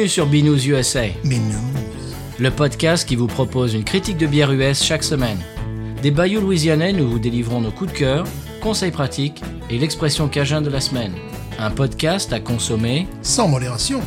Bienvenue sur Binous USA, non. le podcast qui vous propose une critique de bière US chaque semaine. Des bayous louisianais, nous vous délivrons nos coups de cœur, conseils pratiques et l'expression cajun de la semaine. Un podcast à consommer. Sans modération.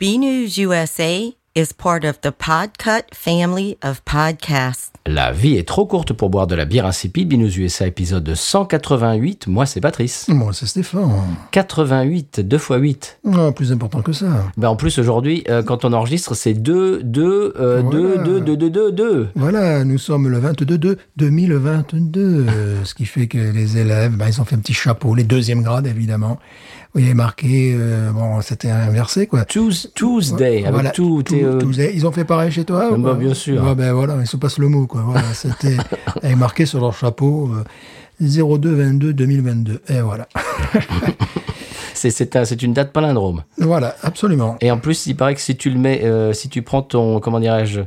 B News USA is part of the Podcut family of podcasts. La vie est trop courte pour boire de la bière insipide. Binous USA épisode 188. Moi, c'est Patrice. Moi, c'est Stéphane. 88, 2 x 8. Ah, plus important que ça. Ben, en plus, aujourd'hui, euh, quand on enregistre, c'est 2, 2, euh, 2, Voilà. 2, 2, 2, 2, 2. Voilà, nous sommes le 22 de 2022, euh, ce qui fait que les élèves, ben, ils ont fait un petit chapeau, les deuxième grades évidemment. Où il y avait marqué, euh, bon, c'était inversé quoi. Tues- Tuesday, avec Voilà, tout. ils ont fait pareil chez toi ou Bah, bien sûr. Ouais, ben voilà, ils se passent le mot quoi. Voilà, c'était marqué sur leur chapeau euh, 02 22 2022. Et voilà, c'est, c'est, un- c'est une date palindrome. voilà, absolument. Et en plus, il paraît que si tu le mets, euh, si tu prends ton, comment dirais-je,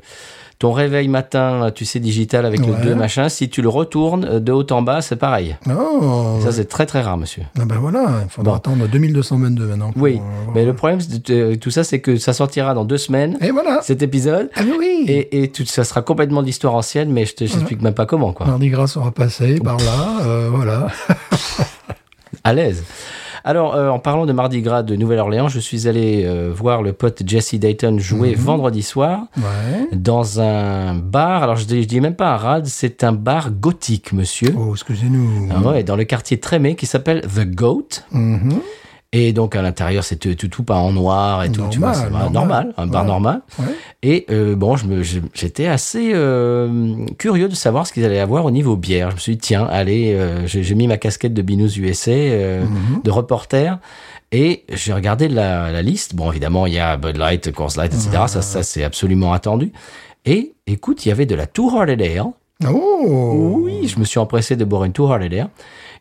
ton réveil matin, tu sais, digital avec le Ouais. 2 machin, si tu le retournes euh, de haut en bas, c'est pareil. Oh, Ça, c'est très très rare, monsieur. ah ben voilà, il faudra Bon. attendre 2222 maintenant. Oui, euh, mais le problème, de- tout ça, c'est que ça sortira dans deux semaines, Et voilà. cet épisode, Ah oui. et, et tout, ça sera complètement d'histoire ancienne, mais je te- je t'explique même pas comment, quoi. Mardi Gras sera passé par là, euh, voilà. À l'aise. Alors, euh, en parlant de Mardi Gras de Nouvelle-Orléans, je suis allé euh, voir le pote Jesse Dayton jouer vendredi soir Ouais. dans un bar. Alors, je dis, je dis même pas un rad, c'est un bar gothique, monsieur. Oh, excusez-nous. Ah ouais, dans le quartier Trémé qui s'appelle The Goat. Mhm. Et donc, à l'intérieur, c'est tout, tout, peint en noir et tout. tu vois, Normal, normal. normal, un bar Ouais. normal. Ouais. Et euh, bon, j'étais assez euh, curieux de savoir ce qu'ils allaient avoir au niveau bière. Je me suis dit, tiens, allez, euh, j'ai mis ma casquette de Binous USA, euh, Mhm. de reporter. Et j'ai regardé la, la liste. Bon, évidemment, il y a Bud Light, Coors Light, etc. Ça, ça c'est absolument attendu. Et écoute, il y avait de la Two Hearted Ale. Oh. Oui, je me suis empressé de boire une Two Hearted Ale.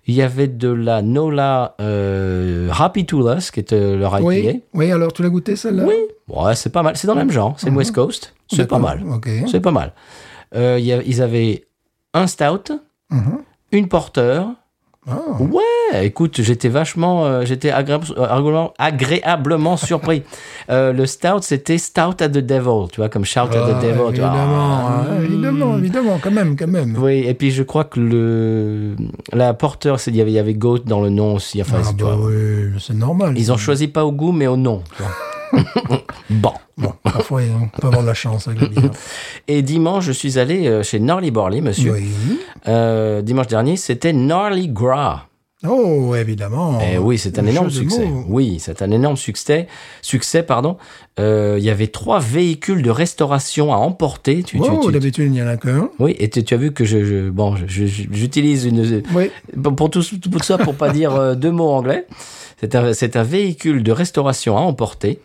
Il y avait de la Nola euh, Happy Us, qui euh, leur IPA. Oui. Oui, alors tu l'as goûté celle-là? Oui, ouais, c'est pas mal. C'est dans le même genre. C'est le West Coast. C'est pas mal. ok. C'est pas mal. Euh, il y a- ils avaient un stout, Mhm. une porter. Ah. Ouais, écoute, j'étais vachement, euh, j'étais euh, agréablement, surpris. Euh, le stout, c'était Stout at the Devil, tu vois, comme Shout at Ah, the Devil. tu vois. évidemment, Ah, hein, évidemment, évidemment, quand même, quand même. Oui, et puis je crois que le la porter, c'est- il y avait, y avait goat dans le nom aussi. Enfin, Ah, bah oui, c'est normal. Ils ont choisi pas au goût, mais au nom. tu vois. bon. Bon, parfois, on peut avoir de la chance avec bière. Et dimanche, je suis allé euh, chez Gnarly Borley, monsieur. Oui. Euh, dimanche dernier, c'était Gnarly Gras. Oh, évidemment. Eh oui, c'est un énorme succès. Oui, c'est un énorme succès. Succès, pardon. Euh, Il y avait trois véhicules de restauration à emporter. Tu, Oh, tu- d'habitude, il n'y en a qu'un. oui, et tu, tu as vu que je, je- bon, j'utilise une Oui. pour, pour tout, tout ça pour pas dire euh, deux mots anglais. C'est un, véhicule de restauration à emporter.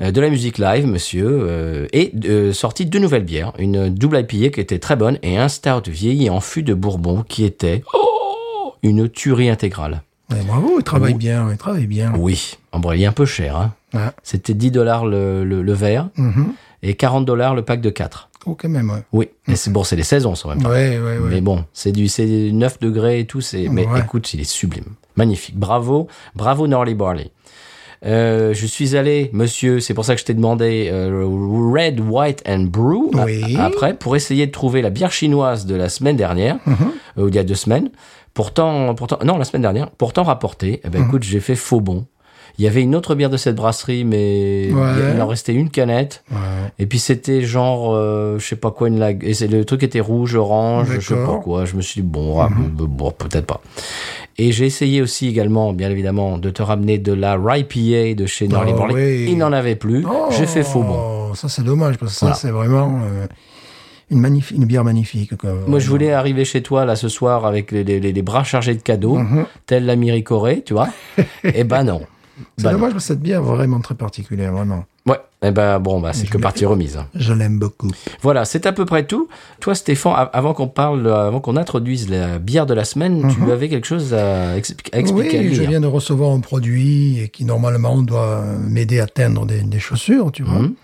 euh, de la musique live, monsieur, euh, et euh, sorti deux nouvelles bières, une double IPA qui était très bonne et un stout vieilli en fût de Bourbon qui était oh, une tuerie intégrale. Ouais, bravo, il travaille bien, il travaille bien. Oui, en vrai, il est un peu cher. Hein. Ouais. C'était 10 dollars le, le, le verre Mhm. et 40 dollars le pack de 4. Oh, quand même, ouais. Oui, et c'est bon, c'est les saisons en même temps. Ouais, ouais, ouais. Mais bon, c'est du c'est 9 degrés et tout. C'est mais Ouais. écoute, il est sublime, magnifique. Bravo, bravo Norley Barley. Euh, je suis allé, monsieur, c'est pour ça que je t'ai demandé euh, Red, White and Brew a- Oui. après pour essayer de trouver la bière chinoise de la semaine dernière, Mhm. euh, ou il y a deux semaines. Pourtant, pourtant, non, la semaine dernière. Pourtant rapporté. Eh ben, Mhm. écoute, j'ai fait faux bon. Il y avait une autre bière de cette brasserie, mais Ouais. il en restait une canette. Ouais. Et puis c'était genre, euh, je sais pas quoi, une lag... Et c'est le truc était rouge, orange, je sais pas quoi. Je me suis dit, bon, ah, Mhm. bon, peut-être pas. Et j'ai essayé aussi également, bien évidemment, de te ramener de la Rye PA de chez Norley Oh, oui. Il n'en avait plus. Oh, J'ai fait faux bon. Ça, c'est dommage, parce que ça, c'est vraiment euh, une, magnifique, une bière magnifique. quoi. Moi, je voulais arriver chez toi, là, ce soir, avec les, les- les bras chargés de cadeaux, Mhm. tel la Miricorée, tu vois. Eh ben non. C'est non. dommage, parce que cette bière est vraiment très particulière, vraiment. Ouais, eh ben bon, bah, c'est que partie remise. hein. Je l'aime beaucoup. Voilà, c'est à peu près tout. Toi, Stéphane, avant qu'on parle, euh, avant qu'on introduise la bière de la semaine, tu avais quelque chose à, expli- à expliquer à Mhm. oui, je viens de recevoir un produit qui normalement doit m'aider à teindre des, des chaussures, tu vois. Mhm.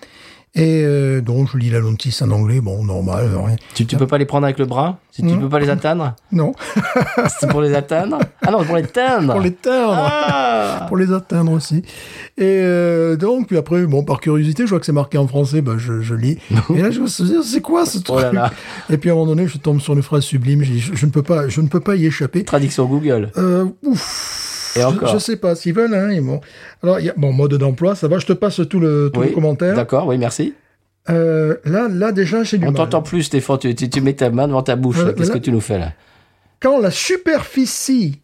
Et euh, donc, je lis la notice en anglais, bon, normal, rien. Tu, tu peux pas les prendre avec le bras? Tu, tu peux pas les atteindre? Non, C'est pour les atteindre? Ah non, pour les teindre pour les teindre. Ah pour les atteindre aussi. Et euh, donc, puis après, bon, par curiosité, je vois que c'est marqué en français, bah, je, je lis. et là, je me suis dit, c'est quoi ce truc Oh là là. Et puis à un moment donné, je tombe sur une phrase sublime. Je, dis, je, je ne peux pas, je ne peux pas y échapper. Traduction Google. Euh, ouf. Et Je- encore. Je, sais pas s'ils veulent. Hein, ils vont. Alors, il y a, bon, mode d'emploi, ça va. Je te passe tout le, tout Oui, le commentaire. D'accord, oui, merci. Euh, là, là, déjà, j'ai du On t'entend plus, Stéphane. Tu, tu, tu mets ta main devant ta bouche. Voilà, là. Qu'est-ce que tu nous fais là? Quand la superficie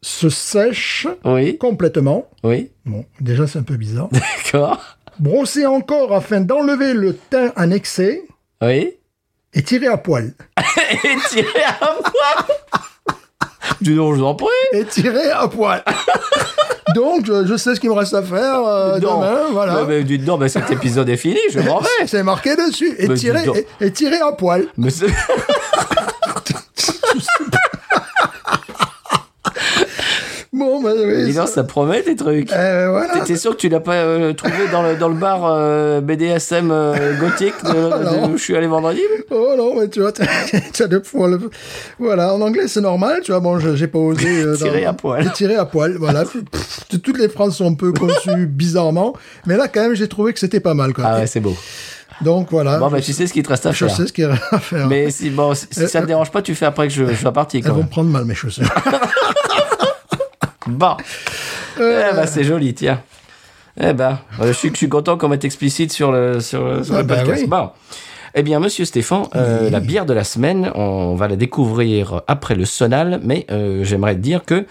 se sèche Oui, complètement, oui, bon, déjà, c'est un peu bizarre. d'accord. Brosser encore afin d'enlever le teint en excès Oui. et tirer à poil. Et tirer à poil. Dis donc, je vous en prie. Et tirer à poil. Donc, je, je sais ce qu'il me reste à faire euh, Non. demain. Voilà. Mais, mais dites donc, mais cet épisode est fini, je m'en vais. C'est marqué dessus. Et tirer, et, et tirer à poil. Mais c'est- Bon, bah, oui, ça- ça promet des trucs. euh, voilà. T'es sûr que tu l'as pas euh, trouvé dans le, dans le bar euh, BDSM euh, gothique de, de- Non. où je suis allé vendredi Oh non, mais tu vois, tu as deux fois le... Voilà, en anglais, c'est normal, tu vois, bon, je- j'ai pas osé... Tirer à poil. Tirer à poil, voilà. Pff, toutes les phrases sont un peu conçues bizarrement, mais là, quand même, j'ai trouvé que c'était pas mal, quoi. Ah ouais, c'est beau. Donc, voilà. Bon, bah, je, tu sais ce qu'il te reste à je faire. sais ce qu'il y a à faire. Mais si, bon, si si ça te dérange pas, tu fais après que je, je sois parti Elles quand vont même. prendre mal, mes chaussures. Bon. Euh, Eh ben, c'est joli, tiens. Eh ben, euh, je suis, je suis content qu'on mette explicite sur le, sur Ah le bah podcast. oui. Bon. Eh bien, monsieur Stéphane, euh, la bière de la semaine, on va la découvrir après le sonal, mais euh, j'aimerais dire que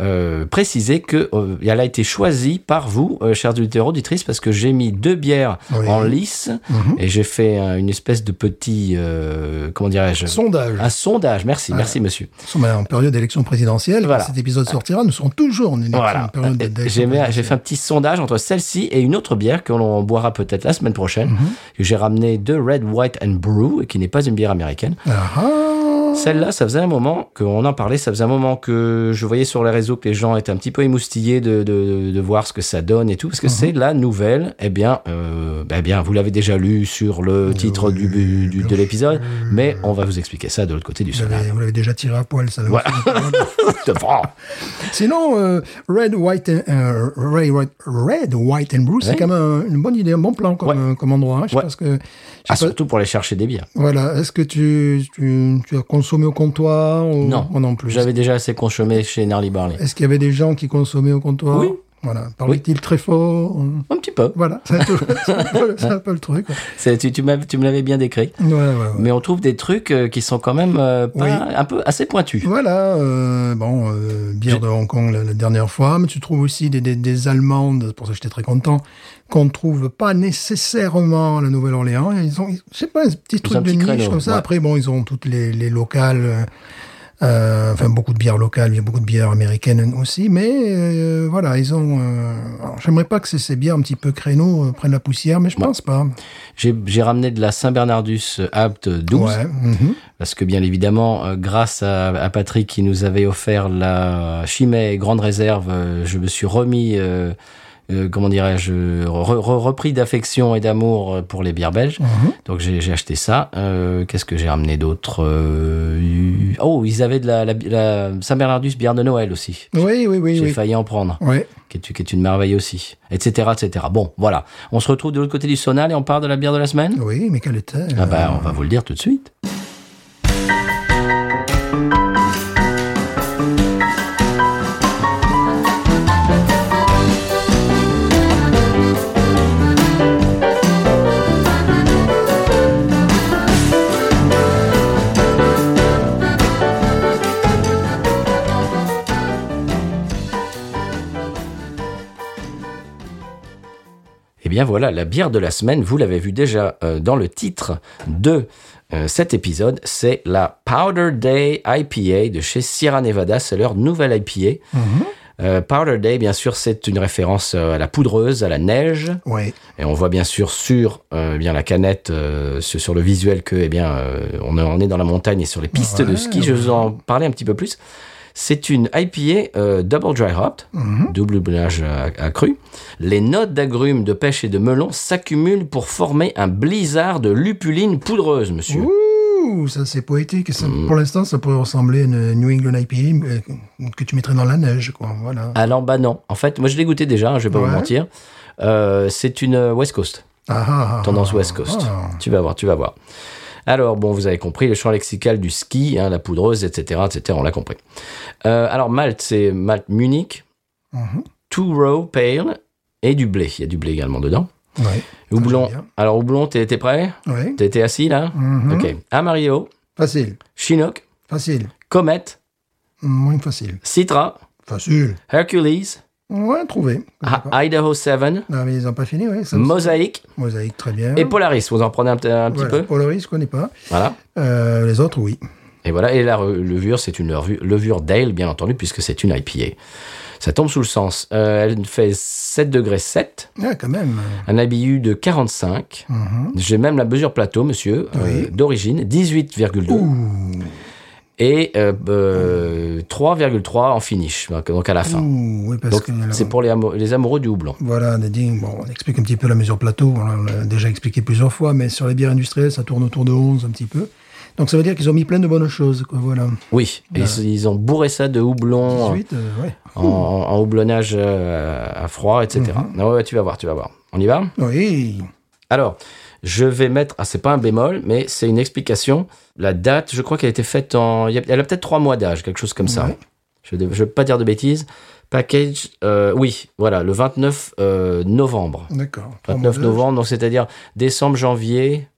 euh, préciser que euh, elle a été choisie par vous, euh, chers auditeurs auditrices, parce que j'ai mis deux bières Oui. en lice Mhm. et j'ai fait une espèce de petit, euh, comment dirais-je, Sondage. un sondage. Merci, merci, monsieur. Nous sommes en période d'élection présidentielle. Voilà. Quand cet épisode sortira, nous serons toujours en élection. Voilà. période d'élection J'ai fait un petit sondage entre celle-ci et une autre bière que l'on boira peut-être la semaine prochaine. Que J'ai ramené de Red, White and Brew, qui n'est pas une bière américaine. Ah, ah. Celle-là, ça faisait un moment qu'on en parlait, ça faisait un moment que je voyais sur les réseaux que les gens étaient un petit peu émoustillés de, de, de voir ce que ça donne et tout, parce que c'est la nouvelle, eh bien, euh, eh bien, vous l'avez déjà lu sur le titre du, du- du- de l'épisode, mais on va vous expliquer ça de l'autre côté du l'avez- vous l'avez déjà tiré à poil, ça. Devant. Sinon, euh, Red, White, and- euh, Red, White, Red, White and Blue, c'est Ouais. quand même un- une bonne idée, un bon plan comme, Ouais. euh, comme endroit. hein. Je Ouais. que, je sais Ah, pas- surtout pour aller chercher des bières. voilà. Est-ce que tu, tu, tu as consommé au comptoir ou Non. Moi non plus. J'avais déjà assez consommé chez Narly Barley. Est-ce qu'il y avait des gens qui consommaient au comptoir Oui. Voilà. Parlait-il très fort euh, Un petit peu. Voilà. C'est un un peu- le truc. quoi. C'est- Tu, tu, m'as- tu me l'avais bien décrit. Ouais, ouais, ouais. Mais on trouve des trucs euh, qui sont quand même euh, pas- Oui. un peu assez pointus. Voilà, euh, bon, bière de Hong Kong la, la dernière fois, mais tu trouves aussi des, des, des Allemandes, pour ça j'étais très content, qu'on ne trouve pas nécessairement à la Nouvelle-Orléans. Ils ont, je sais pas, un petit truc un de petit niche créneau, comme ça. ouais. Après, bon, ils ont toutes les, les locales, euh, euh, enfin beaucoup de bières locales, il y a beaucoup de bières américaines aussi, mais euh, voilà, ils ont. euh, J'aimerais pas que ces, ces bières un petit peu créneaux prennent la poussière, mais je pense pas. J'ai ramené de la Saint-Bernardus Apt 12. Ouais. mhm. Parce que bien évidemment, grâce à, à Patrick qui nous avait offert la Chimay Grande Réserve, je me suis remis, euh, euh, comment dirais-je, re- re- repris d'affection et d'amour pour les bières belges. Mhm. Donc j'ai acheté ça. Euh, Qu'est-ce que j'ai ramené d'autre Euh, Oh, ils avaient de la, la, la Saint-Bernardus bière de Noël aussi. Oui, oui, oui. J'ai oui. failli en prendre, Ouais. qui est, qui est une merveille aussi, etc., etc. Bon, voilà. On se retrouve de l'autre côté du sonal et on parle de la bière de la semaine? Oui, mais quelle était Ah bah, on va vous le dire tout de suite. Bien voilà, la bière de la semaine, vous l'avez vu déjà euh, dans le titre de euh, cet épisode, c'est la Powder Day IPA de chez Sierra Nevada, c'est leur nouvelle IPA. Euh, Powder Day, bien sûr, c'est une référence à la poudreuse, à la neige, Oui. et on voit bien sûr sur euh, bien la canette, euh, sur, le visuel que, eh bien, on, est, dans la montagne et sur les pistes de Ouais, ski. Je vais vous en parler un petit peu plus. C'est une IPA euh, double dry hopped, Mhm. double houblonnage euh, accru. Les notes d'agrumes, de pêche et de melon s'accumulent pour former un blizzard de lupuline poudreuse, monsieur. Ouh, ça c'est poétique. Ça- Mm. Pour l'instant, ça pourrait ressembler à une New England IPA euh, que tu mettrais dans la neige, quoi. Voilà. Alors, bah non. En fait, moi, je l'ai goûté déjà, hein, je vais pas Ouais. vous mentir. Euh, c'est une West Coast. Ah, ah, ah, tendance ah, West Coast. ah. Tu vas voir, tu vas voir. Alors, bon, vous avez compris, le champ lexical du ski, hein, la poudreuse, etc., etc., on l'a compris. Euh, alors, Malte, c'est Malte Munich, Mhm. Two Row Pale et du blé. Il y a du blé également dedans. Ouais. Houblon. bien. Alors, Houblon, t'es t'es prêt? T'es t'es assis là? Mhm. Ok. Amarillo, Facile. Chinook, Facile. Comet, Moins facile. Citra, Facile. Hercules, Ouais, trouvé. Ah, Idaho 7, Non, mais ils n'ont pas fini, oui. Mosaïque Mosaïque, très bien. et Polaris. Vous en prenez un, un petit Voilà, peu Polaris, je connais pas. Voilà. Euh, les autres, oui. Et voilà, et la re- levure, c'est une levure, Dale, bien entendu, puisque c'est une IPA. Ça tombe sous le sens. Euh, elle fait 7 degrés 7, Ah, quand même. un ABU de 45. Mhm. J'ai même la mesure plateau, monsieur, euh, Oui. d'origine, 18,2. Et euh, euh, 3,3 en finish, donc à la fin. Ouh, oui, parce Donc c'est pour les, amo- les amoureux du houblon. Voilà, Nadine, bon, on explique un petit peu la mesure plateau, on l'a déjà expliqué plusieurs fois, mais sur les bières industrielles, ça tourne autour de 11 un petit peu. Donc ça veut dire qu'ils ont mis plein de bonnes choses, quoi, voilà. Oui, et ils, ils ont bourré ça de houblon 18, euh, ouais. en, en houblonnage euh, à froid, etc. Mhm. Ah ouais, tu vas voir, tu vas voir. On y va? Oui, Alors, je vais mettre. Ah, c'est pas un bémol, mais c'est une explication. La date, je crois qu'elle a été faite en. Elle a peut-être trois mois d'âge, quelque chose comme ça. Je ne veux pas dire de bêtises. Package, euh, oui, voilà, le 29 euh, novembre. d'accord. 29 novembre, donc c'est-à-dire décembre, janvier.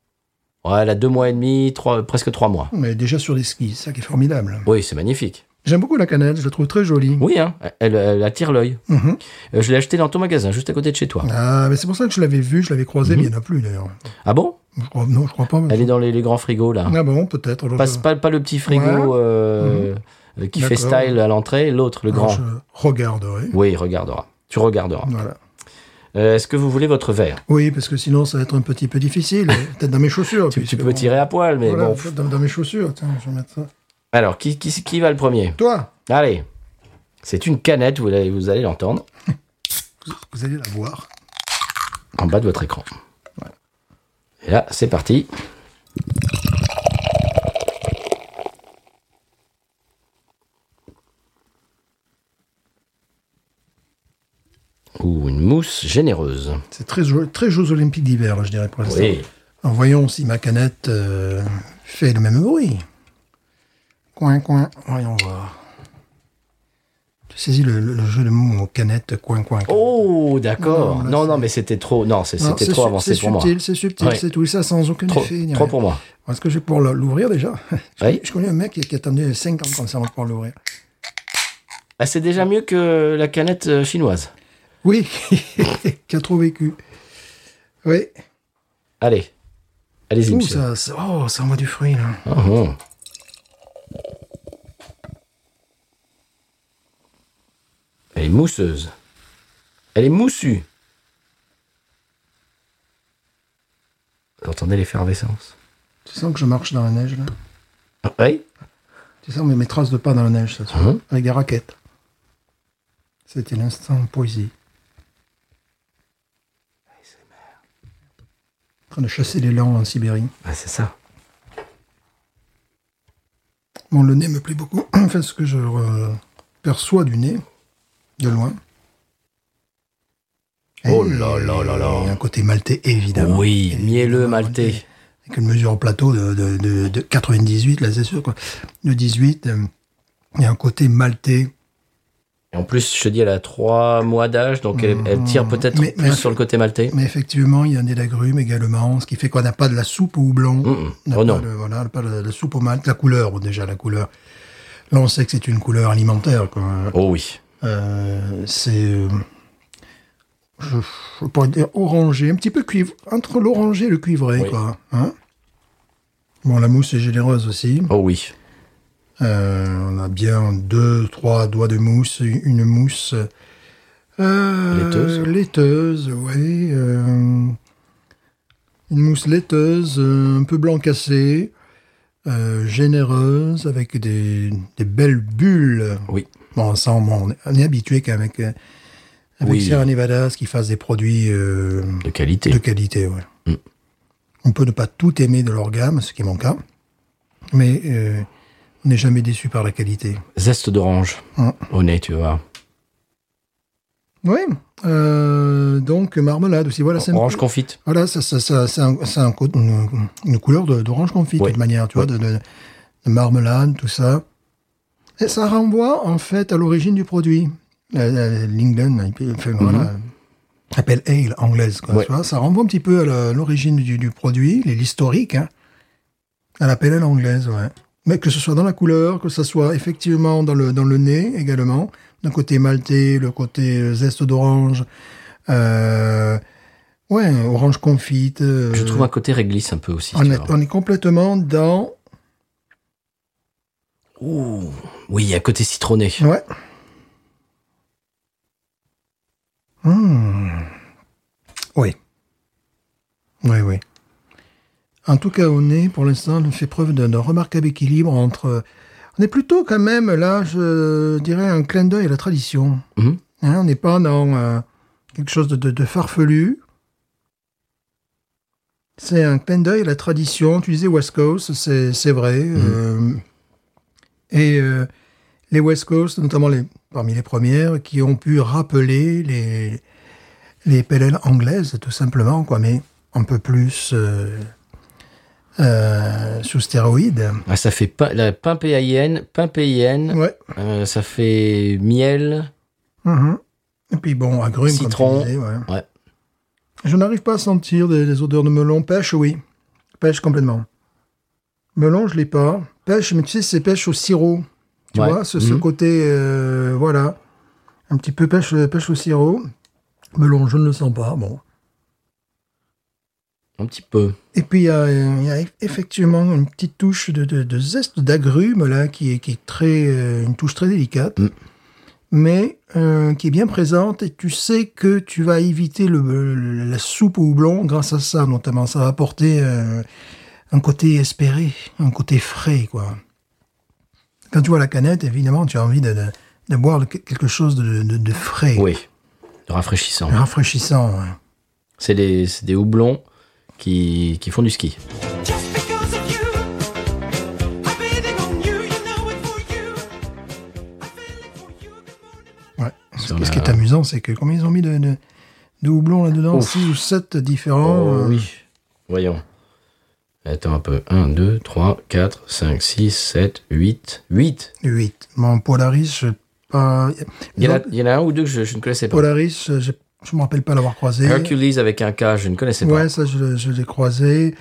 Ouais, elle a deux mois et demi, trois, presque trois mois. Mais déjà sur des skis, ça qui est formidable. Oui, c'est magnifique. J'aime beaucoup la cannelle, je la trouve très jolie. Oui, hein, elle, elle attire l'œil. Mhm. Euh, je l'ai acheté dans ton magasin, juste à côté de chez toi. Ah, mais c'est pour ça que je l'avais vu, je l'avais croisée, Mhm. mais il n'y en a plus d'ailleurs. Ah bon? Je crois, non, je crois pas. mais- Elle est dans les, les grands frigos, là. Ah bon, peut-être. alors Pas, je- pas, pas le petit frigo Ouais. euh, euh, qui fait style à l'entrée, l'autre, le alors grand. je regarderai. Oui, regardera. Tu regarderas. Voilà. Euh, Est-ce que vous voulez votre verre? Oui, parce que sinon ça va être un petit peu difficile. Peut-être dans mes chaussures. tu, peux bon, tirer à poil, mais voilà, bon. dans, dans mes chaussures. Tiens, je vais mettre ça. Alors, qui, qui, qui va le premier Toi, Allez. C'est une canette, vous allez, vous allez l'entendre, vous allez la voir. en bas de votre écran. Et là, c'est parti. Ouh, une mousse généreuse. C'est très, joli- très Jeux Olympiques d'hiver, je dirais, pour l'instant. Oui. Alors, voyons si ma canette euh, fait le même bruit. Coin, coin. Voyons voir. Tu saisis le, le- le jeu de mots canette, coin, coin. coin. Oh, d'accord. Non, Non, mais c'était trop. Non, c'était trop avancé c'est pour moi. subtil, C'est subtil, Ouais. c'est tout ça sans aucun Trop, effet. trop rien. pour moi. Est-ce que je vais pouvoir l'ouvrir déjà Oui. je connais un mec qui, qui attendait 5 ans avant de pouvoir l'ouvrir. Ah, c'est déjà mieux que la canette euh, chinoise. Oui, qui a trop vécu. Oui. Allez. Allez-y, ça, ça- oh, ça envoie du fruit, là. Ah, ah. Elle est mousseuse. Elle est moussue. Vous entendez l'effervescence Tu sens que je marche dans la neige, là Ah, Oui Tu sens mes, traces de pas dans la neige, ça, Mhm. avec des raquettes. C'était l'instant poésie. En train de chasser les langs en Sibérie. Ah, C'est ça. Bon, le nez me plaît beaucoup. Enfin, ce que je perçois du nez, de loin. Oh là là là là. Il y a un côté maltais, évidemment. Oui, Évidemment, mielleux maltais. Avec une mesure au plateau de, de, de, de 98, là, c'est sûr, quoi. De 18, euh, il y a un côté maltais. Et en plus, je te dis, elle a trois mois d'âge, donc elle, elle tire peut-être Mais- plus mais- sur le côté maltais. Mais effectivement, il y a un nez d'agrumes également, ce qui fait qu'on n'a pas de la soupe au houblon. Mm, On n'a Oh pas non. de- voilà, pas de, de soupe au malt. La couleur, déjà, la couleur. Là, on sait que c'est une couleur alimentaire, quoi. Oh oui. Euh, c'est. euh, je, je pourrais dire orangé, un petit peu cuivre. Entre l'orangé et le cuivré, Oui. quoi. Hein bon, la mousse est généreuse aussi. Oh oui. Euh, on a bien deux, trois doigts de mousse, une mousse euh, Laiteuse. laiteuse, oui. euh, une mousse laiteuse, un peu blanc cassé. généreuse, avec des, des belles bulles. Oui. Bon, ça, on, on est- habitué qu'avec euh, avec Oui. Sierra Nevada, ce qu'ils fassent des produits euh, De qualité. de qualité. Ouais. Mm. On peut ne pas tout aimer de leur gamme, ce qui est mon cas, mais euh, on n'est jamais déçu par la qualité. Zeste d'orange. Mm. Au nez, tu vois. Oui. Euh, donc marmelade aussi. Voilà, une- Orange confite. Voilà, ça, ça, ça, c'est un- c'est un une, une couleur d'orange confit, de toute manière, tu vois, de, de- de marmelade, tout ça. Et ça renvoie, en fait, à l'origine du produit. La- la- L'England, il peut- enfin, voilà, appelle ale anglaise, quoi. Ouais. tu vois. Ça renvoie un petit peu à l'origine du, du produit, l'historique, hein, à la pale ale anglaise, ouais. Mais que ce soit dans la couleur, que ce soit effectivement dans le, dans le nez également, d'un côté maltais, le côté euh, zeste d'orange, euh, ouais, orange confite. euh, Je trouve un côté réglisse un peu aussi. on, est, on est complètement dans. Ouh. Oui, il y a côté citronné. Ouais. Hmm. Oui. Oui, oui. En tout cas, au nez, pour l'instant, on fait preuve d'un remarquable équilibre entre. On est plutôt quand même, là, je dirais, un clin d'œil à la tradition. Mhm. Hein, on n'est pas dans euh, quelque chose de, de- de farfelu. C'est un clin d'œil à la tradition. Tu disais West Coast, c'est vrai. euh, et euh, les West Coast, notamment les, parmi les premières, qui ont pu rappeler les, les PLL anglaises, tout simplement, quoi, mais un peu plus euh, euh, sous stéroïdes. Ah, ça fait pain, la pain PAIN, pain PIN, Ouais. euh, ça fait miel. Mhm. Et puis bon, agrumes, Citron. comme tu disais, ouais. Ouais. Je n'arrive pas à sentir des, des odeurs de melon. Pêche, oui. Pêche complètement. Melon, je l'ai pas. Pêche, mais tu sais, c'est pêche au sirop. Tu Ouais. vois, ce, ce Mhm. côté, euh, voilà. Un petit peu pêche, pêche au sirop. Melon, je ne le sens pas. Bon. Un petit peu. Et puis, il y a, il y a effectivement une petite touche de, de- de zeste d'agrumes, là, qui est, qui est très, euh, une touche très délicate, Mm. mais euh, qui est bien présente. Et tu sais que tu vas éviter le, le- la soupe au houblon grâce à ça, notamment. Ça va apporter euh, un côté espéré, un côté frais, quoi. Quand tu vois la canette, évidemment, tu as envie de, de, de boire quelque chose de, de- de frais, Oui. Rafraîchissant. rafraîchissant. ouais. C'est des, c'est des houblons qui, qui font du ski. Just because of you, I'm waiting on you. You know it for you. I'm feeling for you. Good morning. Ouais. Ce, qui est amusant, c'est que combien ils ont mis de, de, de houblons là-dedans? Ouf. 6 ou 7 différents. Oh, euh, oui. Voyons. Attends un peu. 1, 2, 3, 4, 5, 6, 7, 8. 8 8. Mon Polaris, je pas. il y, en a, il y en a un ou deux que je, je ne connaissais pas. Polaris, je ne me rappelle pas l'avoir croisé. Hercules avec un K, je ne connaissais pas. Ouais, ça, je, je l'ai croisé.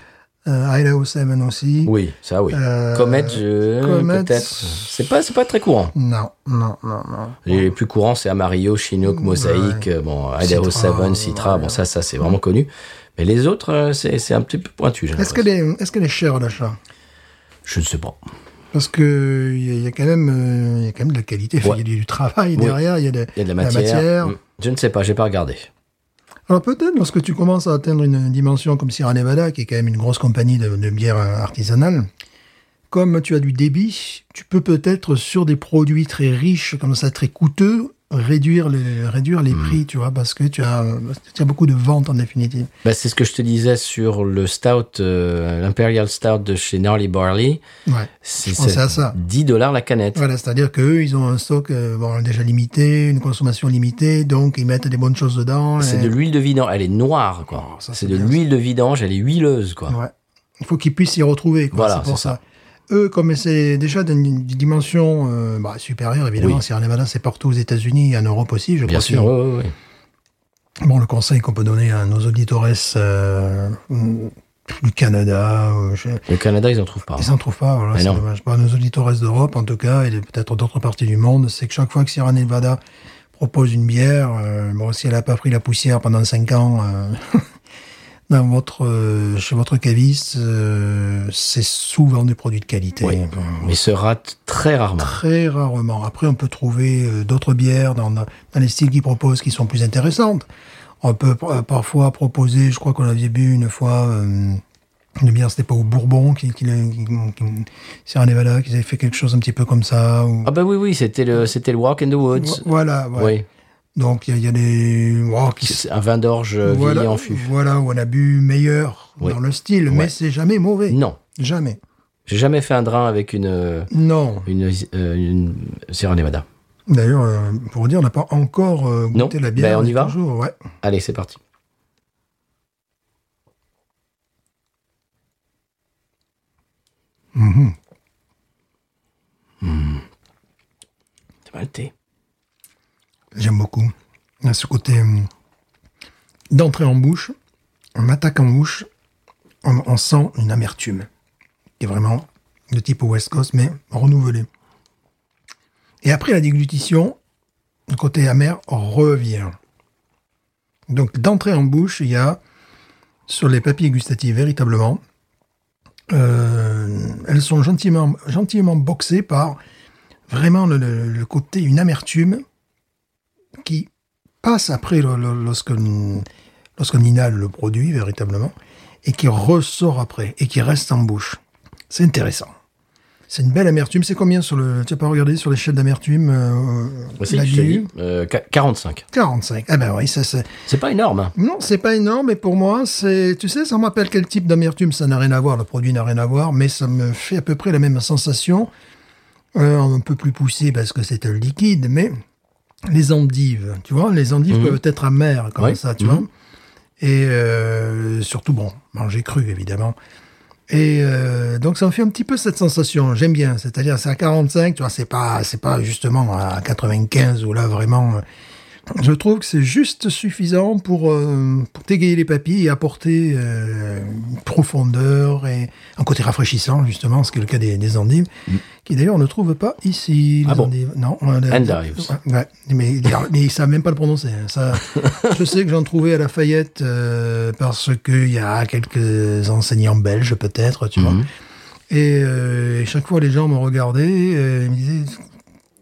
Euh, Idaho 7 aussi. Oui, ça oui. Euh, Comet, je... Comet, peut-être. C'est pas, c'est pas très courant. Non, non, non, non. Les plus courants, c'est Amarillo, Chinook, Mosaïque, euh, bon, Idaho Citra, 7, Citra, ouais. bon, ça, ça, c'est vraiment connu. Mais les autres, euh, c'est c'est un petit peu pointu. Est-ce qu'elle est, est-ce qu'elle est chère à l'achat Je ne sais pas. Parce que il y, a- il y a quand même, euh, il y a quand même de la qualité. Ouais. Il y a du travail derrière. Il y a de, Il y a de la la matière. matière. Mm. Je ne sais pas, j'ai pas regardé. Alors peut-être lorsque tu commences à atteindre une dimension comme Sierra Nevada, qui est quand même une grosse compagnie de, de bière artisanale, comme tu as du débit, tu peux peut-être sur des produits très riches, comme ça, très coûteux, réduire les, réduire les prix, tu vois, parce que tu as, tu as beaucoup de ventes en définitive. Bah, c'est ce que je te disais sur le stout, euh, l'Imperial Stout de chez Gnarly Barley. Ouais. C'est à ça. 10 dollars la canette. Voilà, c'est-à-dire qu'eux, ils ont un stock euh, bon, déjà limité, une consommation limitée, donc ils mettent des bonnes choses dedans. C'est de l'huile de vidange. Elle est noire, quoi. Oh, ça, c'est de l'huile de vidange, elle est huileuse, quoi. Ouais. Il faut qu'ils puissent s'y retrouver. Quoi. Voilà, c'est pour ça. Eux, comme c'est déjà d'une dimension euh, bah, supérieure, évidemment, Oui. Sierra Nevada, c'est partout aux États-Unis et en Europe aussi, je Bien sûr, oui, oui, oui. Bon, le conseil qu'on peut donner à nos auditores euh, du Canada, je- Le Canada, ils en trouvent pas. ils s'en trouvent pas. Voilà, c'est dommage. Bah, nos auditores d'Europe, en tout cas, et peut-être d'autres parties du monde, c'est que chaque fois que Sierra Nevada propose une bière, euh, bon, si elle n'a pas pris la poussière pendant cinq ans euh, dans votre, euh, chez votre caviste, euh, c'est souvent des produits de qualité. Oui. Mais se rate très rarement. Très rarement. Après, on peut trouver euh, d'autres bières dans, dans les styles qu'ils proposent qui sont plus intéressantes. On peut euh, parfois proposer, je crois qu'on avait bu une fois, euh, Une bière, c'était pas au Bourbon, qui, qui, qui, qui- Sierra Nevada, qu'ils avaient fait quelque chose un petit peu comme ça. ou- Ah bah oui, oui, c'était le, c'était le Walk in the Woods. Voilà, ouais. Oui, Donc, il y, a- il y a des. oh, qui- un vin d'orge euh, voilà, vieilli en fût. Voilà, où on a bu meilleur Oui. dans le style, Ouais. mais c'est jamais mauvais. Non, Jamais. j'ai jamais fait un drain avec une, euh, Non. une, euh, une Sierra Nevada. D'ailleurs, euh, pour vous dire, on n'a pas encore euh, Non. goûté la bière. Ben, on y va ouais. Allez, c'est parti. Mhm. C'est maltais. J'aime beaucoup. Il ce côté hum, d'entrée en bouche, on attaque en bouche, on, sent une amertume qui est vraiment de type West Coast, mais renouvelée. Et après la déglutition, le côté amer revient. Donc d'entrée en bouche, il y a sur les papilles gustatives véritablement, euh, elles sont gentiment, boxées par vraiment le côté, une amertume qui passe après le- le- inhale le produit véritablement et qui ressort après et qui reste en bouche. C'est intéressant. C'est une belle amertume. C'est combien sur le... Tu n'as pas regardé sur l'échelle d'amertume euh, DU dit, euh, qu- 45. 45. Ah ben oui, ça c'est... C'est pas énorme. hein. Non, c'est pas énorme, mais pour moi, c'est... Tu sais, ça me rappelle quel type d'amertume? Ça n'a rien à voir, le produit n'a rien à voir, mais ça me fait à peu près la même sensation. Euh, un peu plus poussé parce que c'est un liquide, mais les endives, tu vois, les endives peuvent être amères comme ça, tu Mhm. vois. Et euh, surtout, bon, manger cru, évidemment. Et euh, donc ça me fait un petit peu cette sensation. J'aime bien. C'est-à-dire, c'est à 45, tu vois, c'est pas, c'est pas justement à 95 où là vraiment. Je trouve que c'est juste suffisant pour, euh, pour t'égayer les papilles et apporter euh, une profondeur et un côté rafraîchissant, justement, ce qui est le cas des, des endives, qui d'ailleurs on ne trouve pas ici. Les Ah bon endives. Non. on a- Endives. Ouais, ouais. mais, mais ils savent même pas le prononcer. hein. Ça, je sais que j'en trouvais à Lafayette euh, parce qu'il y a quelques enseignants belges, peut-être, tu vois. Mhm. Et, euh, et chaque fois, les gens me regardaient, et ils me disaient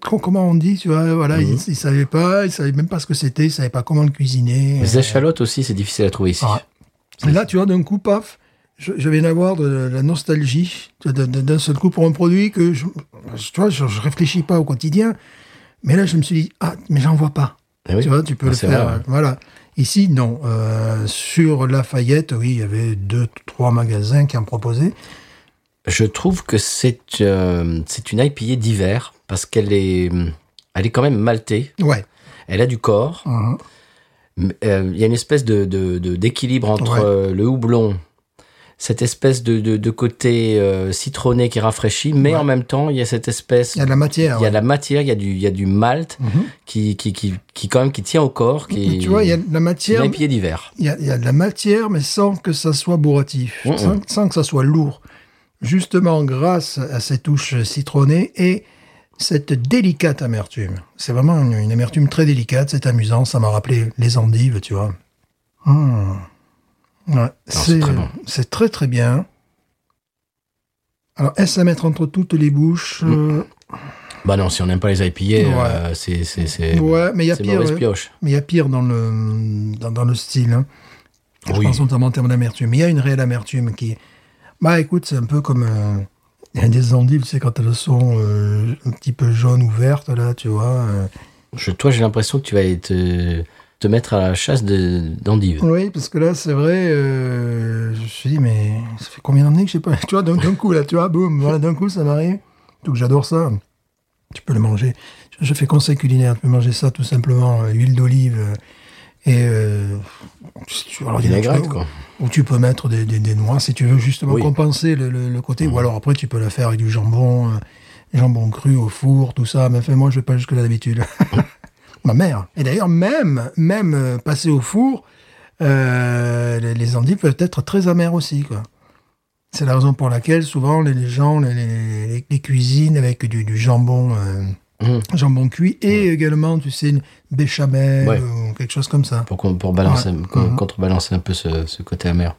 comment on dit, tu vois, voilà, Mhm. ils, ils savaient pas, ils savaient même pas ce que c'était, ils savaient pas comment le cuisiner. Les Euh, échalotes aussi, c'est difficile à trouver ici. Ah. là, tu vois, d'un coup, paf, je, je viens d'avoir de la nostalgie, d'un- seul coup pour un produit que, je, tu vois, je, je réfléchis pas au quotidien, mais là, je me suis dit, ah, mais j'en vois pas. Eh oui. Tu vois, tu peux Ah, le faire. vrai, ouais. Voilà. Ici, non. Euh, sur Lafayette, oui, il y avait deux, trois magasins qui en proposaient. Je trouve que c'est euh, c'est une IPA d'hiver parce qu'elle est, elle est quand même maltée. Ouais. Elle a du corps. Euh, Il y a une espèce de d'équilibre entre Ouais. euh, le houblon, cette espèce de, de, de côté euh, citronné qui rafraîchit, mais Ouais. en même temps, il y a cette espèce. Il y a de la matière. Il y a de la matière, il y a du, il y a du malt qui, qui, qui, qui, quand même, qui tient au corps, qui Tu vois, il y a de la matière. IPA d'hiver. Il y, a, il y a de la matière, mais sans que ça soit bourratif, Mhm. sans, sans que ça soit lourd. Justement, grâce à ces touches citronnées et cette délicate amertume. C'est vraiment une, une amertume très délicate, c'est amusant, ça m'a rappelé les endives, tu vois. Hmm. Ouais, c'est très bon. très très bien. Alors, est-ce à mettre entre toutes les bouches euh, Bah non, si on n'aime pas les IPA, euh, c'est, Ouais, mais il y a pire. Mais il y a pire dans le, dans, dans le style. hein. Je Oui. pense notamment en termes d'amertume. Mais il y a une réelle amertume qui. Bah écoute, c'est un peu comme. euh, il y a des endives, tu sais, quand elles sont euh, un petit peu jaunes ou vertes, là, tu vois. euh. Je, toi, j'ai l'impression que tu vas te, te mettre à la chasse de, d'endives. Oui, parce que là, c'est vrai, euh, je me suis dit, mais ça fait combien d'années que je sais pas. Tu vois, d'un coup, là, tu vois, boum, voilà, d'un coup, ça m'arrive. Donc j'adore ça. Tu peux le manger. Je, je fais conseil culinaire, tu peux manger ça tout simplement, euh, huile d'olive. Euh, et. euh, tu- alors, Vinaigrette, quoi. Ou tu peux mettre des, des, des noix si tu veux justement Oui. compenser le, le- le côté. Mhm. Ou alors après, tu peux la faire avec du jambon, euh, jambon cru au four, tout ça. Mais enfin, moi, je vais pas jusque-là d'habitude. Ma mère. Et d'ailleurs, même, même euh, passer au four, euh, les, les endives peuvent être très amères aussi, quoi. C'est la raison pour laquelle souvent les, les gens les, les, les- les cuisinent avec du, du jambon, Mhm. jambon cuit et également, tu sais, une béchamel Ouais. ou quelque chose comme ça. Pour, qu'on- pour balancer, Ouais. con- Mhm. contrebalancer un peu ce, ce côté amer.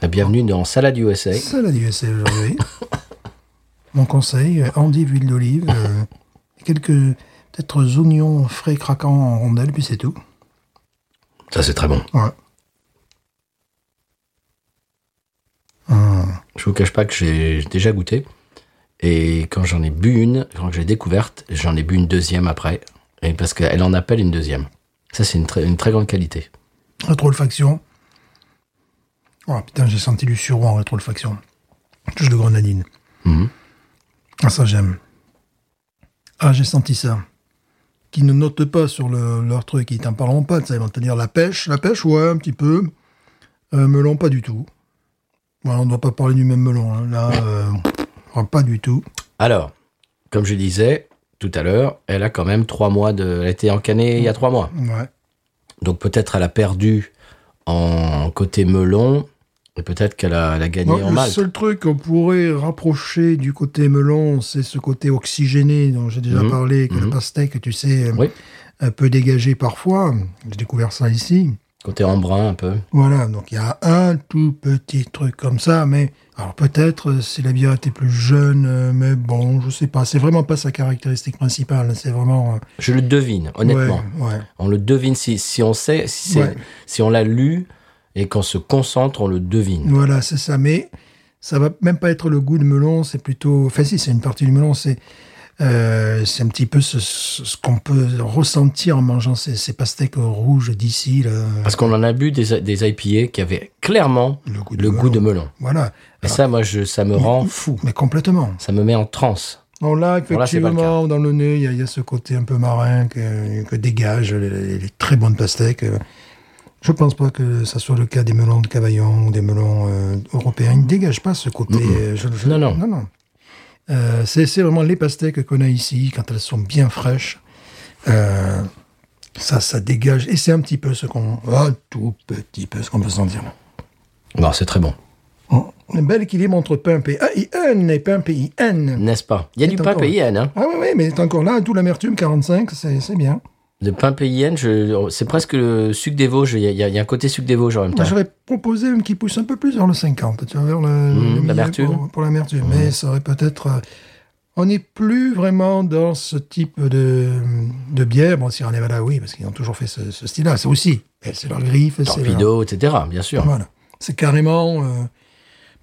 La bienvenue dans Salade USA. Ça, la USA aujourd'hui. Mon conseil, euh, endive, huile d'olive, euh, quelques peut-être oignons frais craquants en rondelles, puis c'est tout. Ça, c'est très bon. Ouais. Je vous cache pas que j'ai déjà goûté. Et quand j'en ai bu une, quand j'ai découverte, j'en ai bu une deuxième après. Et parce qu'elle en appelle une deuxième. Ça, c'est une, très- une très grande qualité. Rétro-olfaction. Oh putain, j'ai senti du sureau en rétro-olfaction. Touche de grenadine. Mhm. Ah, ça, j'aime. Ah, j'ai senti ça. Qui ne notent pas sur le- leur truc, ils t'en parleront pas de ça. Ils vont te dire la pêche, la pêche, ouais, un petit peu. Euh, melon, pas du tout. On ne doit pas parler du même melon. hein. Là, euh, ah, pas du tout. Alors, comme je disais tout à l'heure, elle a quand même trois mois de. Elle a été encanée il y a trois mois. Ouais. Donc peut-être elle a perdu en côté melon. Et peut-être qu'elle a, gagné en le malt. seul truc qu'on pourrait rapprocher du côté melon, c'est ce côté oxygéné dont j'ai déjà Mhm. parlé, que le Mhm. pastèque, tu sais, Oui. un peu dégagé parfois. J'ai découvert ça ici. Côté embrun un peu. Voilà, donc il y a un tout petit truc comme ça, mais alors peut-être euh, si la bière était plus jeune, euh, mais bon, je sais pas. C'est vraiment pas sa caractéristique principale. C'est vraiment. euh, Je le devine, honnêtement. Ouais, ouais. On le devine si, si on sait, si, Ouais. si on l'a lu et qu'on se concentre, on le devine. Voilà, c'est ça. Mais ça va même pas être le goût de melon, c'est plutôt. Enfin, si, c'est une partie du melon, c'est. Euh, c'est un petit peu ce, qu'on peut ressentir en mangeant ces, ces pastèques rouges d'ici. Parce qu'on en a bu des, des IPA qui avaient clairement Le goût de le melon. goût de melon. Voilà. Et ça, moi, je, ça me rend fou. Mais complètement. Ça me met en transe. Bon, là, Bon, là, c'est pas le effectivement, dans le nez, il y, a- il y a ce côté un peu marin que, que dégagent les, très bonnes pastèques. Je pense pas que ça soit le cas des melons de Cavaillon ou des melons euh, européens. Ils ne dégagent pas ce côté. euh, je- je- Non, non. non, non. Euh, c'est vraiment les pastèques qu'on a ici, quand elles sont bien fraîches. Euh, ça, ça dégage. Et c'est un petit peu ce qu'on... Un tout petit peu ce qu'on peut sentir. Bon, c'est très bon. Un bel équilibre entre pain PAIN et pain PIN. N'est-ce pas? Il y a du pain encore- PIN. Hein. Ah oui, oui, mais c'est encore là, tout l'amertume, 45, c'est c'est bien. Le pain je- c'est presque le sucre des Vosges. Il y, a, y un côté sucre des Vosges en même temps. J'aurais proposé un qui pousse un peu plus vers le 50, tu vois, vers milieu l'amertume. Pour, pour l'amertume. Mais ça aurait peut-être. euh, on n'est plus vraiment dans ce type de, de bière. Bon, Sierra Nevada, oui, parce qu'ils ont toujours fait ce, ce style-là. C'est aussi. C'est leur griffe. c'est leur- Torpedo, etc. Bien sûr. Voilà. C'est carrément. euh,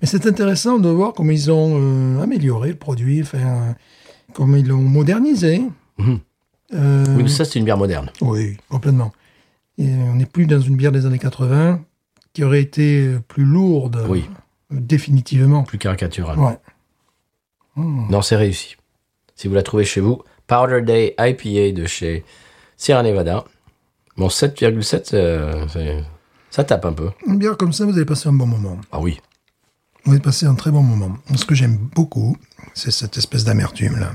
Mais c'est intéressant de voir comment ils ont euh, amélioré le produit, enfin, euh, comment ils l'ont modernisé. Mhm. Euh, Oui, mais ça, c'est une bière moderne. oui, complètement. Et on n'est plus dans une bière des années 80 qui aurait été plus lourde, Oui. euh, définitivement. Plus caricatural. Ouais. Non, c'est réussi. Si vous la trouvez chez vous, Powder Day IPA de chez Sierra Nevada. Bon, 7,7, euh, ça tape un peu. Une bière comme ça, vous allez passer un bon moment. Ah oui. Vous allez passer un très bon moment. Ce que j'aime beaucoup, c'est cette espèce d'amertume là,